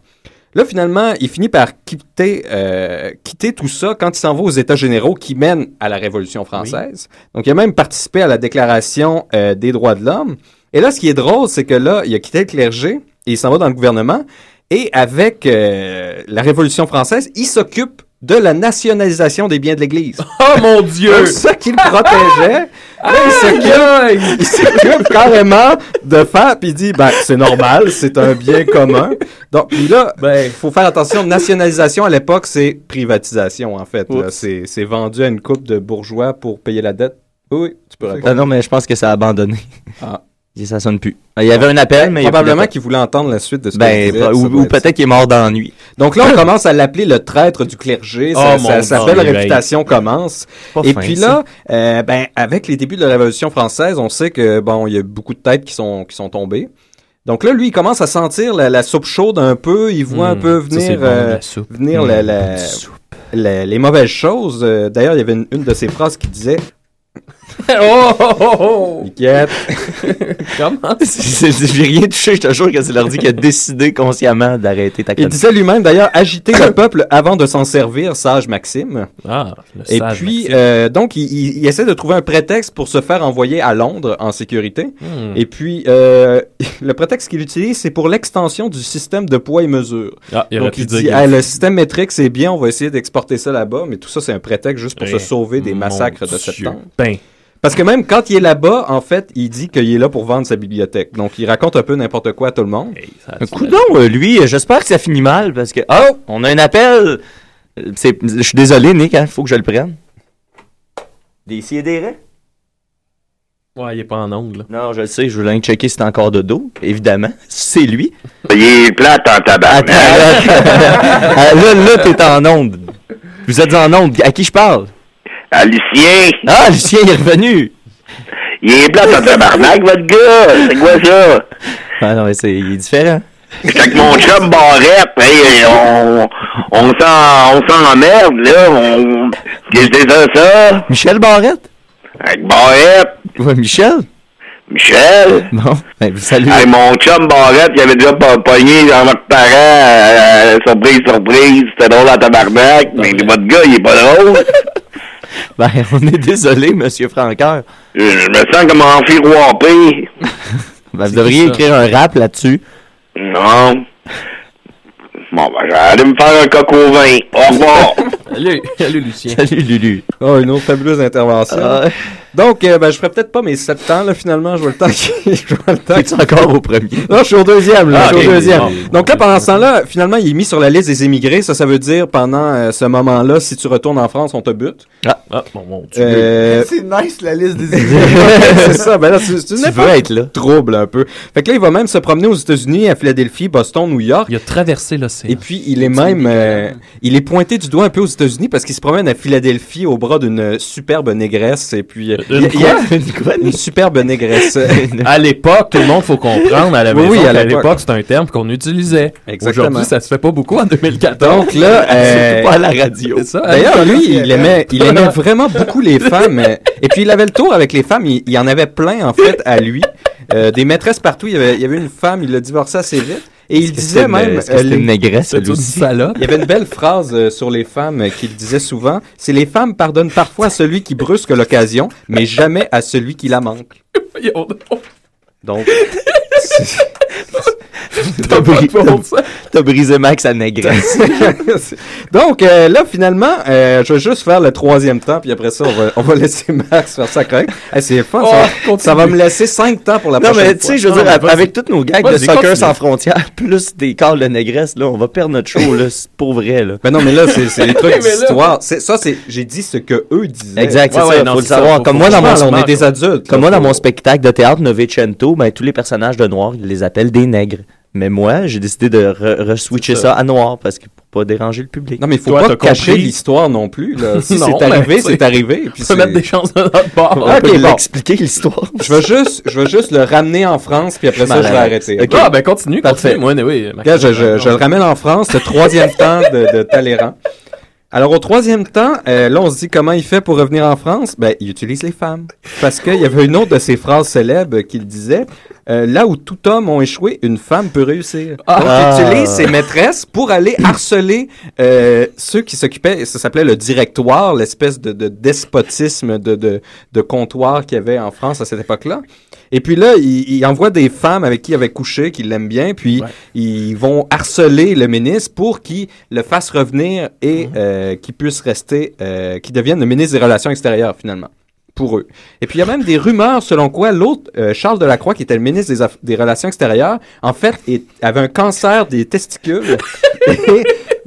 Là, finalement, il finit par quitter, euh, quitter tout ça quand il s'en va aux États généraux qui mènent à la Révolution française. Donc, il a même participé à la Déclaration euh, des droits de l'homme. Et là, ce qui est drôle, c'est que là, il a quitté le clergé et il s'en va dans le gouvernement. Et avec euh, la Révolution française, il s'occupe de la nationalisation des biens de l'Église.
Oh mon Dieu!
C'est ça qui le protégeait. Là, il s'occupe, il s'occupe carrément de faire, puis il dit, ben, c'est normal, c'est un bien commun. Donc, puis là, ben, faut faire attention, nationalisation à l'époque, c'est privatisation, en fait. C'est, c'est vendu à une coupe de bourgeois pour payer la dette. Oui, oui, tu peux répondre.
Ah non, mais je pense que ça a abandonné.
Ah.
Et ça sonne plus. Il y avait un appel, mais
Probablement qu'il voulait entendre la suite de ce
Ben,
que je disais,
ou,
ça
ou
ça.
peut-être qu'il est mort d'ennui.
Donc là, on commence à l'appeler le traître du clergé. Ça,
Oh,
ça- sa
Dieu.
belle réputation commence.
Pas
Et
fin,
puis
ça.
là, euh, ben, avec les débuts de la Révolution française, on sait que bon, il y a beaucoup de têtes qui sont qui sont tombées. Donc là, lui, il commence à sentir la, la soupe chaude un peu. Il voit un
Mm,
peu
ça,
venir
bon,
euh,
la soupe.
venir
Mm,
la- la- la- les mauvaises choses. Euh, D'ailleurs, il y avait une, une de ses phrases qui disait
oh, oh, oh, oh. Comment?
J'ai rien touché, je te jure que c'est l'ordi qui a décidé consciemment d'arrêter ta
Il
chronique.
disait lui-même d'ailleurs agiter le peuple avant de s'en servir, sage Maxime.
Ah, le
Et
sage
puis, euh, donc, il, il- il essaie de trouver un prétexte pour se faire envoyer à Londres en sécurité.
Hmm.
Et puis, euh, le prétexte qu'il utilise, c'est pour l'extension du système de poids et mesure.
Ah, il
Donc, il dit, Ah, le système métrique, c'est bien, on va essayer d'exporter ça là-bas, mais tout ça, c'est un prétexte juste pour se sauver des massacres de
Dieu.
septembre.
Ben,
Parce que même quand il est là-bas, en fait, il dit qu'il est là pour vendre sa bibliothèque. Donc, il raconte un peu n'importe quoi à tout le monde.
hey,
Un coup euh, lui, j'espère que ça finit mal parce que. Oh, on a un appel. C'est- Je suis désolé, Nick, il faut que je le prenne. Des si et des raies?
Ouais, il est pas en ongle. là.
Non, je le sais, je voulais checker si c'est encore de dos, évidemment. C'est lui.
Il est plate en tabac.
là, là, là, t'es en onde. Vous êtes en onde. À qui je parle?
À Lucien,
Ah, Lucien il est revenu.
il est plate en tabarnak, votre gars. C'est quoi ça?
Ah non, mais c'est il est différent.
J'étais avec mon chum Barrette, hey, on, on s'en, on s'en merde, là, on, qu'est-ce que c'est ça, ça?
Michel Barrette?
Avec Barrette,
Ouais, Michel?
Michel.
Bon, ben, salut.
Hey, mon chum Barrette, il avait déjà po- pogné dans votre parent, euh, surprise, surprise, c'était drôle en tabarnak, mais votre gars, il est pas drôle.
Ben, on est désolé, monsieur Franqueur.
Je, je me sens comme en firoirpé.
Ben, vous devriez écrire un rap là-dessus.
Non. Bon, ben, j'allais me faire un coq au vin. Au revoir.
Salut, salut Lucien.
Salut, Lulu.
Oh, une autre fabuleuse intervention.
Ah,
Donc, euh, ben, je ferai peut-être pas mes 7 ans, là, finalement. Je vois le temps qui... je vois le temps
T'es encore au premier?
Non, je suis au deuxième, là.
Ah,
je suis au
ok,
deuxième.
bon.
Donc là, pendant ce temps-là, finalement, il est mis sur la liste des émigrés. Ça, ça veut dire, pendant euh, ce moment-là, si tu retournes en France, on te bute.
Ah, bon, mon Dieu.
Euh,
C'est nice la liste des
c'est ça. Ben là,
Tu veux être là?
trouble, un peu. Fait que là, il va même se promener aux États-Unis, à Philadelphie, Boston, New York.
Il a traversé l'océan.
Et puis, il est même, euh, il est pointé du doigt un peu aux États-Unis parce qu'il se promène à Philadelphie au bras d'une superbe négresse. Et puis,
D'une
il y a-
Une quoi?
une superbe négresse.
À l'époque, tout le monde faut comprendre à la
Oui,
maison.
oui, à l'époque.
c'est un terme qu'on utilisait.
Exactement.
Aujourd'hui, ça se fait pas beaucoup en 2014.
Donc là, euh,
pas à la radio.
ça.
D'ailleurs,
hein?
lui, il aimait, il aimait vraiment beaucoup les femmes. euh, Et puis, il avait le tour avec les femmes. Il, il y en avait plein, en fait, à lui. Euh, des maîtresses partout. Il y, avait, il y avait une femme, il l'a divorcé assez vite. Et il disait même...
Est-ce que c'était une négresse,
il y avait une belle phrase euh, sur les femmes euh, qu'il disait souvent. C'est les femmes pardonnent parfois à celui qui brusque l'occasion, mais jamais à celui qui la manque. Donc,
T'as brisé Max à négresse.
donc euh, là, finalement, euh, je vais juste faire le troisième temps, puis après ça, on va, on va laisser Max faire ça correct. Hey, c'est fun, ça,
Oh,
va-
continue.
ça va me laisser cinq temps pour la
Non,
prochaine
mais tu sais,
fois.
je veux
Non,
dire,
mais
avec tous nos gags de soccer
continue.
sans frontières, plus des calls de négresse, là, on va perdre notre show, là, pour vrai, là.
Ben non, mais là, c'est des trucs
mais
d'histoire. C'est- Ça, c'est, j'ai dit ce que eux disaient.
Exact, c'est
Ouais,
ça,
ouais, non,
faut le savoir. Comme moi, dans mon,
on est des adultes.
comme moi, dans mon spectacle de théâtre Novecento, ben, tous les personnages de noir, ils les appellent des nègres. Mais moi, j'ai décidé de re- re-switcher ça.
ça.
à noir, parce que pour pas déranger le public.
Non, mais il faut
Toi,
pas cacher l'histoire non plus. Là. Si c'est
mais
arrivé, c'est arrivé. Puis
On peut mettre des chances de notre part.
On peut
Ok, bon.
l'expliquer, l'histoire.
Je vais juste, je vais juste le ramener en France, puis après ça, je vais arrêter.
Ok.
Ah, ben continue,
Parfait.
continue. Moi, oui.
Regarde, je, je, je le ramène en France, le troisième temps de, de Talleyrand. Alors, au troisième temps, euh, là, on se dit comment il fait pour revenir en France? Ben, il utilise les femmes. Parce qu'il y avait une autre de ses phrases célèbres qu'il disait, euh, là où tout homme a échoué, une femme peut réussir. Donc,
Ah.
il utilise ses maîtresses pour aller harceler euh, ceux qui s'occupaient, ça s'appelait le directoire, l'espèce de, de despotisme de, de, de comptoir qu'il y avait en France à cette époque-là. Et puis là, il, il envoie des femmes avec qui il avait couché, qui l'aiment bien, puis
Ouais.
ils vont harceler le ministre pour qu'il le fasse revenir et euh, qu'il puisse rester, euh, qu'il devienne le ministre des Relations extérieures finalement. Pour eux. Et puis il y a même des rumeurs selon quoi l'autre, euh, Charles Delacroix, qui était le ministre des, Relations extérieures, en fait, est- avait un cancer des testicules et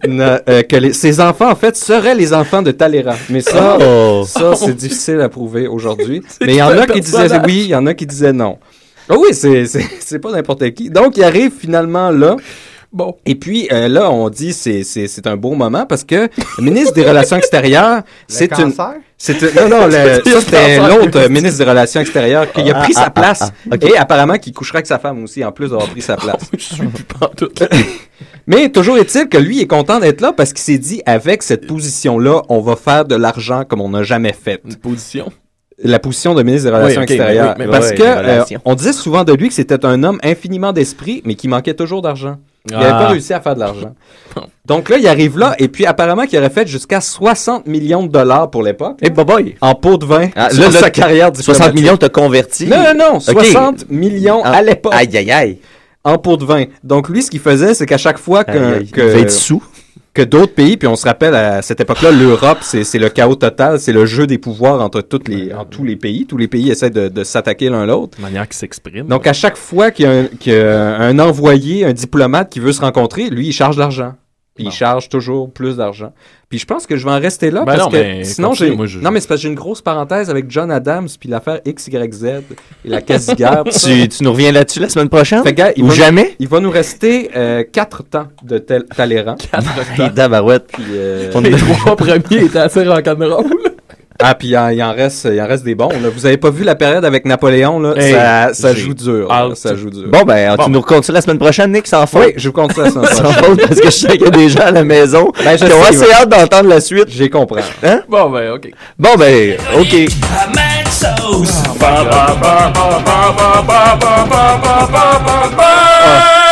ne- euh, que les- ses enfants, en fait, seraient les enfants de Talleyrand. Mais ça,
Oh.
ça c'est difficile à prouver aujourd'hui. Mais il y en a qui disaient oui, il y en a qui disaient non. Ah oui, c'est pas n'importe qui. Donc il arrive finalement là.
Bon.
Et puis euh, là, on dit c'est c'est c'est un beau moment parce que le ministre des Relations extérieures, c'est une
cancer?
c'est une- non non le, ça, c'était l'autre ministre des Relations extérieures qui a pris
Ah,
sa
ah,
place
ah, ah, ok.
et apparemment qui couchera avec sa femme aussi en plus d'avoir pris sa place.
Je suis plus.
Mais toujours est-il que lui est content d'être là parce qu'il s'est dit avec cette position là, on va faire de l'argent comme on n'a jamais fait.
Une position?
la position de ministre des Relations
Oui,
extérieures.
mais oui, mais
Parce
ouais,
que euh, on disait souvent de lui que c'était un homme infiniment d'esprit, mais qui manquait toujours d'argent. Il n'avait
Ah.
pas réussi à faire de l'argent. Donc là, il arrive là, et puis apparemment qu'il aurait fait jusqu'à 60 millions de dollars pour l'époque.
Eh, boy!
En pot de vin.
Ah,
sur
là, là,
sa carrière
60
diplomatique.
millions t'as converti.
Non, non, non,
Ok.
60 millions
Ah,
à l'époque.
Aïe, aïe, aïe.
En pot de vin. Donc lui, ce qu'il faisait, c'est qu'à chaque fois qu'un- que,
Il sous.
Que d'autres pays, puis on se rappelle à cette époque-là, l'Europe, c'est le chaos total, c'est le jeu des pouvoirs entre toutes les, en tous les pays. Tous les pays essaient de, de s'attaquer l'un l'autre.
De manière qui s'exprime.
Donc à chaque fois qu'il y, a un- y a un envoyé, un diplomate qui veut se rencontrer, lui, il charge l'argent. Puis il charge toujours plus d'argent. Puis je pense que je vais en rester là
Ben
parce
non,
que
mais
sinon j'ai
moi, je-
non mais c'est parce que j'ai une grosse parenthèse avec John Adams puis l'affaire XYZ et la quasi-guerre.
Tu, tu nous reviens là-dessus la semaine prochaine?
Fait que, gars, il
Ou
va-
jamais?
Il va nous rester euh, quatre temps de tel- Talleyrand.
Hey, Dabarouette.
Puis, euh,
Ton-
Les trois premiers étaient assez rock'n'roll.
Ah, puis il en, reste, il en reste des bons. Là. Vous avez pas vu la période avec Napoléon, là?
Hey,
ça, ça joue dur. là. Ça joue dur.
Bon, ben,
Bon.
tu nous racontes ça la semaine prochaine, Nick, sans faute?
oui, je vous compte ça la semaine
Sans
prochaine.
faute, parce que je sais qu'il y a des gens à la maison
Ben, je
qui ont assez hâte d'entendre la suite.
J'ai compris.
Bon, ben, OK.
Bon, ben, OK.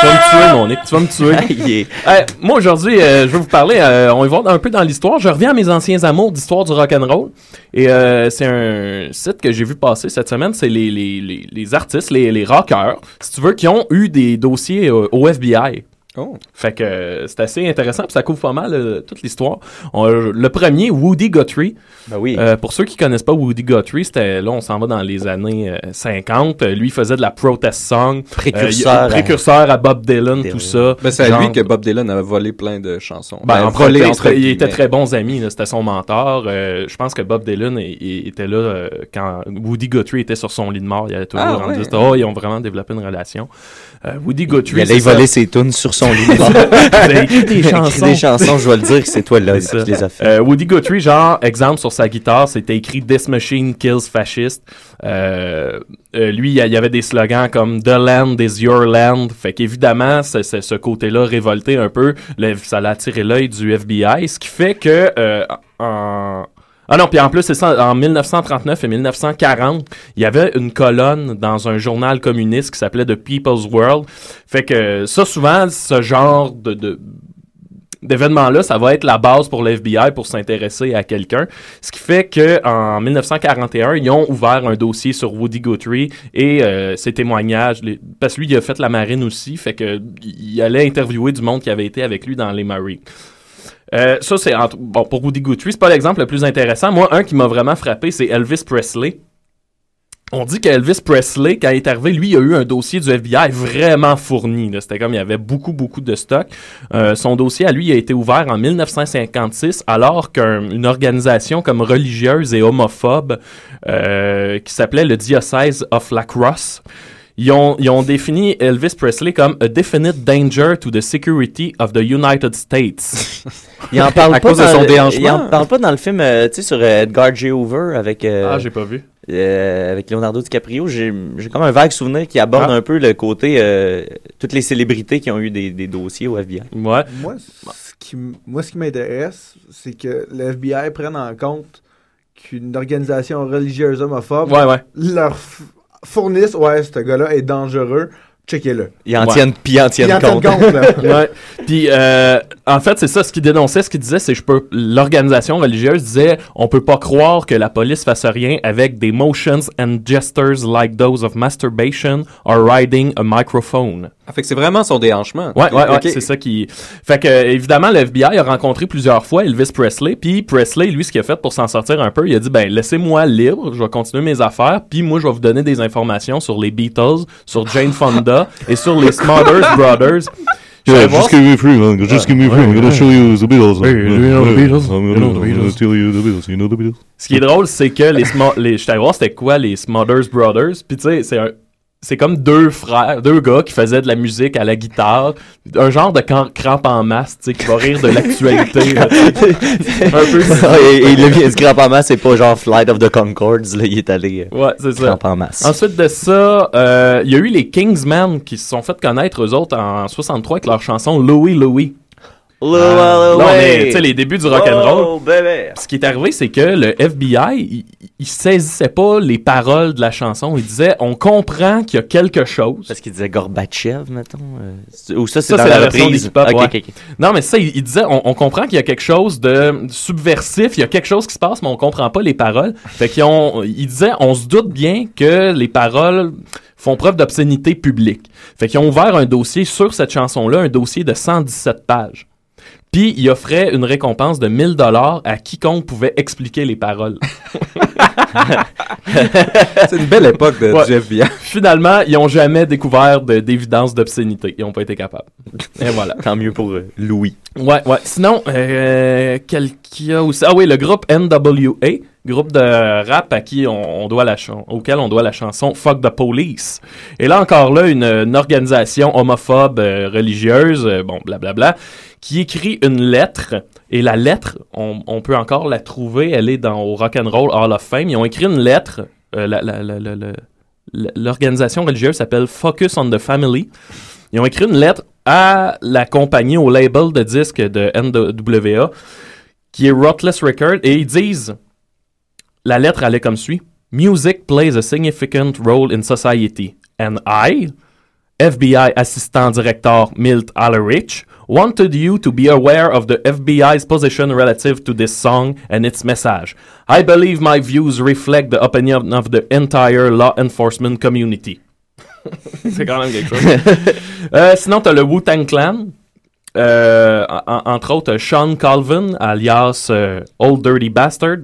Tu vas me tuer, mon Nick. Tu vas me tuer. Euh, moi aujourd'hui, euh, je vais vous parler. euh, on va voir un peu dans l'histoire. Je reviens à mes anciens amours d'histoire du rock and roll. Et euh, c'est un site que j'ai vu passer cette semaine. C'est les, les, les, les artistes, les, les rockers, si tu veux, qui ont eu des dossiers au FBI.
Oh.
Fait que euh, c'est assez intéressant, puis ça couvre pas mal euh, toute l'histoire. On- Le premier, Woody Guthrie.
Ben oui.
Euh, pour ceux qui connaissent pas Woody Guthrie, c'était là, on s'en va dans les années euh, 50. Euh, lui, il faisait de la protest song.
Précurseur
Euh,
à-
précurseur à Bob Dylan,
Dylan.
tout ça.
Ben, c'est à
Genre-
lui que Bob Dylan avait volé plein de chansons.
ben,
Ben,
en
volé entre
il était très bons amis, c'était son mentor. Euh, je pense que Bob Dylan il- il était là euh, quand Woody Guthrie était sur son lit de mort. Il avait toujours
Ah,
rendu
ouais.
ça. Oh, ils ont vraiment développé une relation. Euh, Woody Guthrie,
Il allait voler ses tunes sur son
Il a écrit des
écrit
chansons.
des chansons, je vais le dire que c'est toi là qui les a fait.
Euh, Woody Guthrie, genre, exemple sur sa guitare, c'était écrit This Machine Kills Fascist. Euh, euh, lui, il y avait des slogans comme The land is your land. Fait qu'évidemment, c'est- c'est ce côté-là révolté un peu, ça l'a attiré l'œil du FBI, ce qui fait que en ah non, puis en plus, c'est ça, en 1939 et 1940, il y avait une colonne dans un journal communiste qui s'appelait The People's World. Fait que ça, souvent, ce genre de, de d'événements-là, ça va être la base pour l'FBI pour s'intéresser à quelqu'un. Ce qui fait que en 1941, ils ont ouvert un dossier sur Woody Guthrie et euh, ses témoignages, parce que lui, il a fait la marine aussi, fait que il allait interviewer du monde qui avait été avec lui dans les marines. Euh, ça, c'est entre- bon pour Woody Guthrie, c'est pas l'exemple le plus intéressant. Moi, un qui m'a vraiment frappé, c'est Elvis Presley. On dit qu'Elvis Presley, quand il est arrivé, lui, il a eu un dossier du FBI vraiment fourni. C'était comme il y avait beaucoup, beaucoup de stock. Euh, son dossier, à lui, a été ouvert en 1956, alors qu'une organisation comme religieuse et homophobe euh, qui s'appelait le Diocèse of La Crosse, ils ont, ils ont défini Elvis Presley comme a definite danger to the security of the United States.
Il en parle
À
pas
cause de
dans
son
le-
déhanchement.
Il en parle pas dans le film, euh, tu sais, sur euh, Edgar J. Hoover avec, euh,
ah, j'ai pas vu.
euh, avec Leonardo DiCaprio. J'ai j'ai comme un vague souvenir qui aborde
Ah.
un peu le côté euh, toutes les célébrités qui ont eu des, des dossiers au FBI.
Ouais.
Moi, ce qui, m- moi, ce qui m'intéresse, c'est que le FBI prenne en compte qu'une organisation religieuse homophobe
Ouais, ouais.
leur f- fournisse, ouais, ce gars-là est dangereux, checkez-le.
Ils en
Ouais.
tiennent, puis ils en tiennent
Ils en
compte.
Puis euh, en fait, c'est ça ce qu'il dénonçait, ce qu'il disait, c'est je peux l'organisation religieuse disait on peut pas croire que la police fasse rien avec des motions and gestures like those of masturbation or riding a microphone.
Ah, fait que c'est vraiment son déhanchement.
Ouais, ouais, ouais,
Ok.
c'est ça qui. Fait que évidemment, le FBI a rencontré plusieurs fois Elvis Presley, puis Presley, lui, ce qu'il a fait pour s'en sortir un peu, il a dit ben laissez-moi libre, je vais continuer mes affaires, puis moi je vais vous donner des informations sur les Beatles, sur Jane Fonda et sur les Smothers Brothers.
Yeah, just give me free, man. Just give me free. I'm gonna show you the Beatles.
Hey, you know the Beatles?
I'm
You
gonna,
know the
I'm gonna
Beatles?
tell you the Beatles. You know the Beatles?
Ce qui est drôle, c'est que les, les je t'allais voir c'était quoi les Smothers Brothers. Puis tu sais, c'est un c'est comme deux frères, deux gars qui faisaient de la musique à la guitare, un genre de crampe en masse, tu sais, qui va rire de l'actualité. un peu.
et, et le vieux grand en masse, c'est pas genre Flight of the Concords, là, il est allé euh,
Ouais, c'est ça.
crampe en masse.
Ensuite de ça, euh, il y a eu les Kingsmen qui se sont fait connaître eux autres en 63 avec leur chanson Louis Louis. Là, on est, tu sais, les débuts du rock'n'roll. Ce qui est arrivé, c'est que le FBI, il, il saisissait pas les paroles de la chanson. Il disait, on comprend qu'il y a quelque chose.
Parce qu'il disait Gorbatchev, mettons. euh, ou ça, c'est la,
la version
reprise.
des. Non, mais ça, il, il disait, on, on comprend qu'il y a quelque chose de subversif, il y a quelque chose qui se passe, mais on comprend pas les paroles. Fait qu'ils ont, il disait, on se doute bien que les paroles font preuve d'obscénité publique. Fait qu'ils ont ouvert un dossier sur cette chanson-là, un dossier de 117 pages. Puis, il offrait une récompense de 1000 dollars à quiconque pouvait expliquer les paroles.
C'est une belle époque de,
Ouais.
du FBI.
Finalement, ils ont jamais découvert de- d'évidence d'obscénité. Ils ont pas été capables. Et voilà.
Tant mieux pour euh, Louis.
Ouais, ouais. Sinon, euh, quel qu'il y a aussi... Ah oui, le groupe NWA, groupe de rap à qui on, on doit la auquel on doit la chanson Fuck the Police. Et là encore là, une, une organisation homophobe euh, religieuse, euh, bon, blablabla, qui écrit une lettre. Et la lettre, on, peut encore la trouver, elle est dans au Rock'n'Roll Hall of Fame. Ils ont écrit une lettre, euh, l'organisation religieuse s'appelle Focus on the Family. Ils ont écrit une lettre à la compagnie, au label de disques de NWA, qui est Ruthless Record, et ils disent, la lettre allait comme suit, Music plays a significant role in society, and I, FBI Assistant Director Milt Allerich, wanted you to be aware of the FBI's position relative to this song and its message. I believe my views reflect the opinion of the entire law enforcement community. C'est quand même quelque chose. Euh, sinon, t'as le Wu-Tang Clan. Euh, en- entre autres, Sean Calvin, alias euh, Old Dirty Bastard.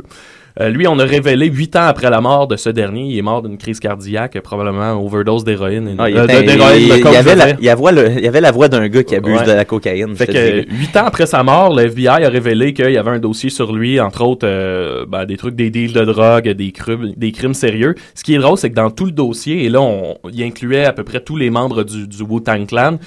Euh, lui, on a révélé huit ans après la mort de ce dernier. Il est mort d'une crise cardiaque, probablement overdose d'héroïne.
Ah, il,
euh,
était-
de- d'héroïne,
il-
de
il
coke,
y avait la,
dire.
il y avait le- il y avait la voix d'un gars qui abuse
Ouais.
de la cocaïne.
Fait que huit ans après sa mort, le FBI a révélé qu'il y avait un dossier sur lui, entre autres euh, ben, des trucs, des deals de drogue, des crimes, des crimes sérieux. Ce qui est drôle, c'est que dans tout le dossier, et là, on, il incluait à peu près tous les membres du, du Wu-Tang Clan.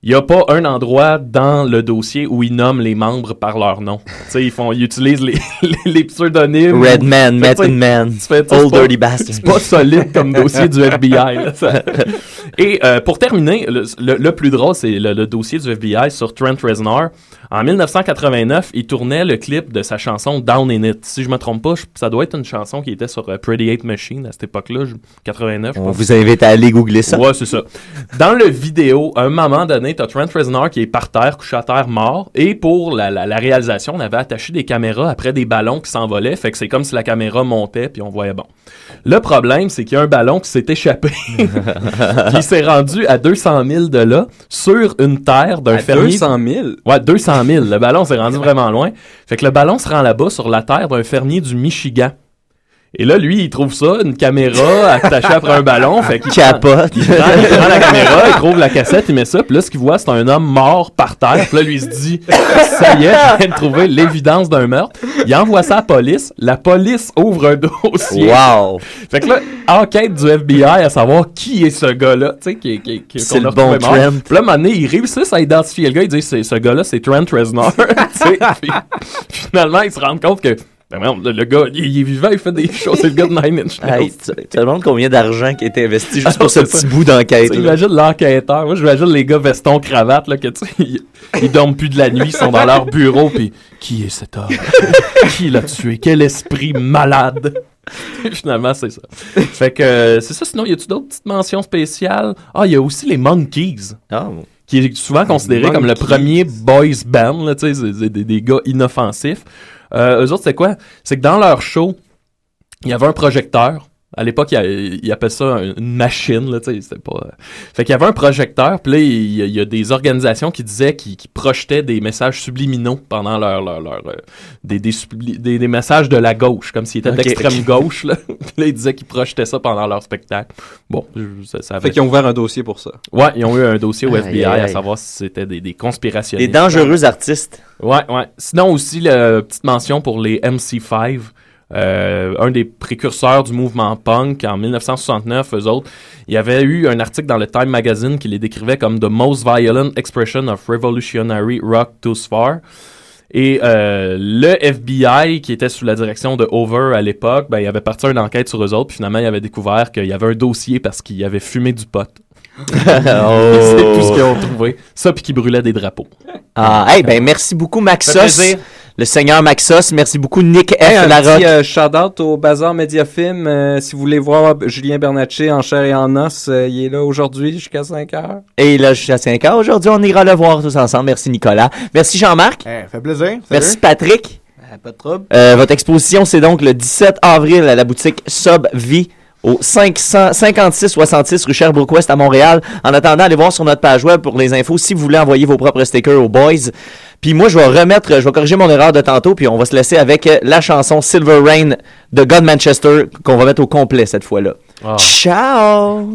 Il n'y a pas un endroit dans le dossier où ils nomment les membres par leur nom. tu sais, ils font, ils utilisent les, les, les pseudonymes.
Redman, Method Man, Old Dirty Bastard.
C'est pas solide comme dossier du FBI. là, ça. Et euh, pour terminer, le, le- le plus drôle, c'est le, le dossier du FBI sur Trent Reznor. En 1989, il tournait le clip de sa chanson Down in It. Si je me trompe pas, je- ça doit être une chanson qui était sur euh, Pretty Hate Machine à cette époque-là, je- 89. je
On vous invite à aller googler ça.
Ouais, c'est ça. Dans le vidéo, à un moment donné, t'as Trent Reznor qui est par terre, couché à terre, mort. Et pour la, la- la réalisation, on avait attaché des caméras après des ballons qui s'envolaient. Fait que c'est comme si la caméra montait, puis on voyait bon. Le problème, c'est qu'il y a un ballon qui s'est échappé. qui s'est rendu à 200 000 de là, sur une terre d'un fermier.
200 000?
Ouais, 200 000. Le ballon s'est rendu vraiment loin. Fait que le ballon se rend là-bas, sur la terre d'un fermier du Michigan. Et là, lui, il trouve ça, une caméra attachée après un ballon. Fait qu'il
Capote.
Il prend, il prend la caméra, il trouve la cassette, il met ça. Puis là, ce qu'il voit, c'est un homme mort par terre. Puis là, lui, il se dit, ça y est, je viens de trouver l'évidence d'un meurtre. Il envoie ça à la police. La police ouvre un dossier.
Wow.
Fait que là, enquête du FBI à savoir qui est ce gars-là, tu sais, qui, qui, qui,
C'est le bon. Trent.
Puis là, à un moment donné, ils réussissent à identifier le gars. Ils disent, ce gars-là, c'est Trent Reznor. Puis finalement, ils se rendent compte que, ben, le, le gars, il, il est vivant, il fait des choses. C'est le gars de Nine Inch Nails.
Hey, tu te demandes combien d'argent qui a été investi juste
Ah,
pour ce
c'est ça.
petit bout d'enquête.
Tu sais,
là.
Imagine l'enquêteur. Moi, j'imagine les gars veston cravate là que tu ils, ils dorment plus de la nuit, ils sont dans leur bureau puis qui est cet homme? Qui l'a tué? Quel esprit malade Finalement, c'est ça. Fait que euh, c'est ça. Sinon, y a-tu d'autres petites mentions spéciales? Ah, il y a aussi les Monkeys.
Ah,
Qui est souvent considéré
Monkeys.
comme le premier boys band, là, tu sais, des gars inoffensifs. Euh, eux autres, c'est quoi? C'est que dans leur show, il y avait un projecteur. À l'époque, ils il appelaient ça un- une machine, là, tu sais, c'était pas... euh. Fait qu'il y avait un projecteur, puis là, il y, a- il y a des organisations qui disaient qu'ils projetaient des messages subliminaux pendant leur... leur, leur, euh, des, des, subli- des, des messages de la gauche, comme s'ils étaient
Ok.
d'extrême gauche, là. puis là, ils disaient qu'ils projetaient ça pendant leur spectacle. Bon, je- ça, ça avait-
Fait qu'ils ont ouvert un dossier pour ça.
Ouais, ils ont eu un dossier au FBI
aïe,
à savoir si c'était des, des conspirationnistes.
Les dangereux artistes.
Ouais, ouais. Sinon aussi, la petite mention pour les MC5. Euh, un des précurseurs du mouvement punk en 1969, eux autres, il y avait eu un article dans le Time Magazine qui les décrivait comme the most violent expression of revolutionary rock thus far. Et euh, le FBI, qui était sous la direction de Over à l'époque, ben, il avait parti une enquête sur eux autres, puis finalement, il avait découvert qu'il y avait un dossier parce qu'ils avaient fumé du pot.
Oh.
C'est tout ce qu'ils ont trouvé. Ça, puis qui brûlait des drapeaux.
Ah, hey, ben merci beaucoup Maxos. Le seigneur Maxos. Merci beaucoup Nick F.
Hey, un petit euh, shout-out au Bazar Mediafilm. Euh, si vous voulez voir Julien Bernatchez en chair et en os, euh, il est là aujourd'hui jusqu'à 5 heures.
Et là, je suis à 5 heures. Aujourd'hui, on ira le voir tous ensemble. Merci Nicolas. Merci Jean-Marc.
Hey, fait plaisir.
Merci. Patrick.
pas de trouble.
Euh, votre exposition, c'est donc le 17 avril à la boutique Sub Vie au 5666 rue Sherbrooke-Ouest à Montréal. En attendant, allez voir sur notre page web pour les infos si vous voulez envoyer vos propres stickers aux boys. Puis moi, je vais remettre, je vais corriger mon erreur de tantôt, puis on va se laisser avec euh, la chanson Silver Rain de God Manchester qu'on va mettre au complet cette fois-là.
Ah.
Ciao!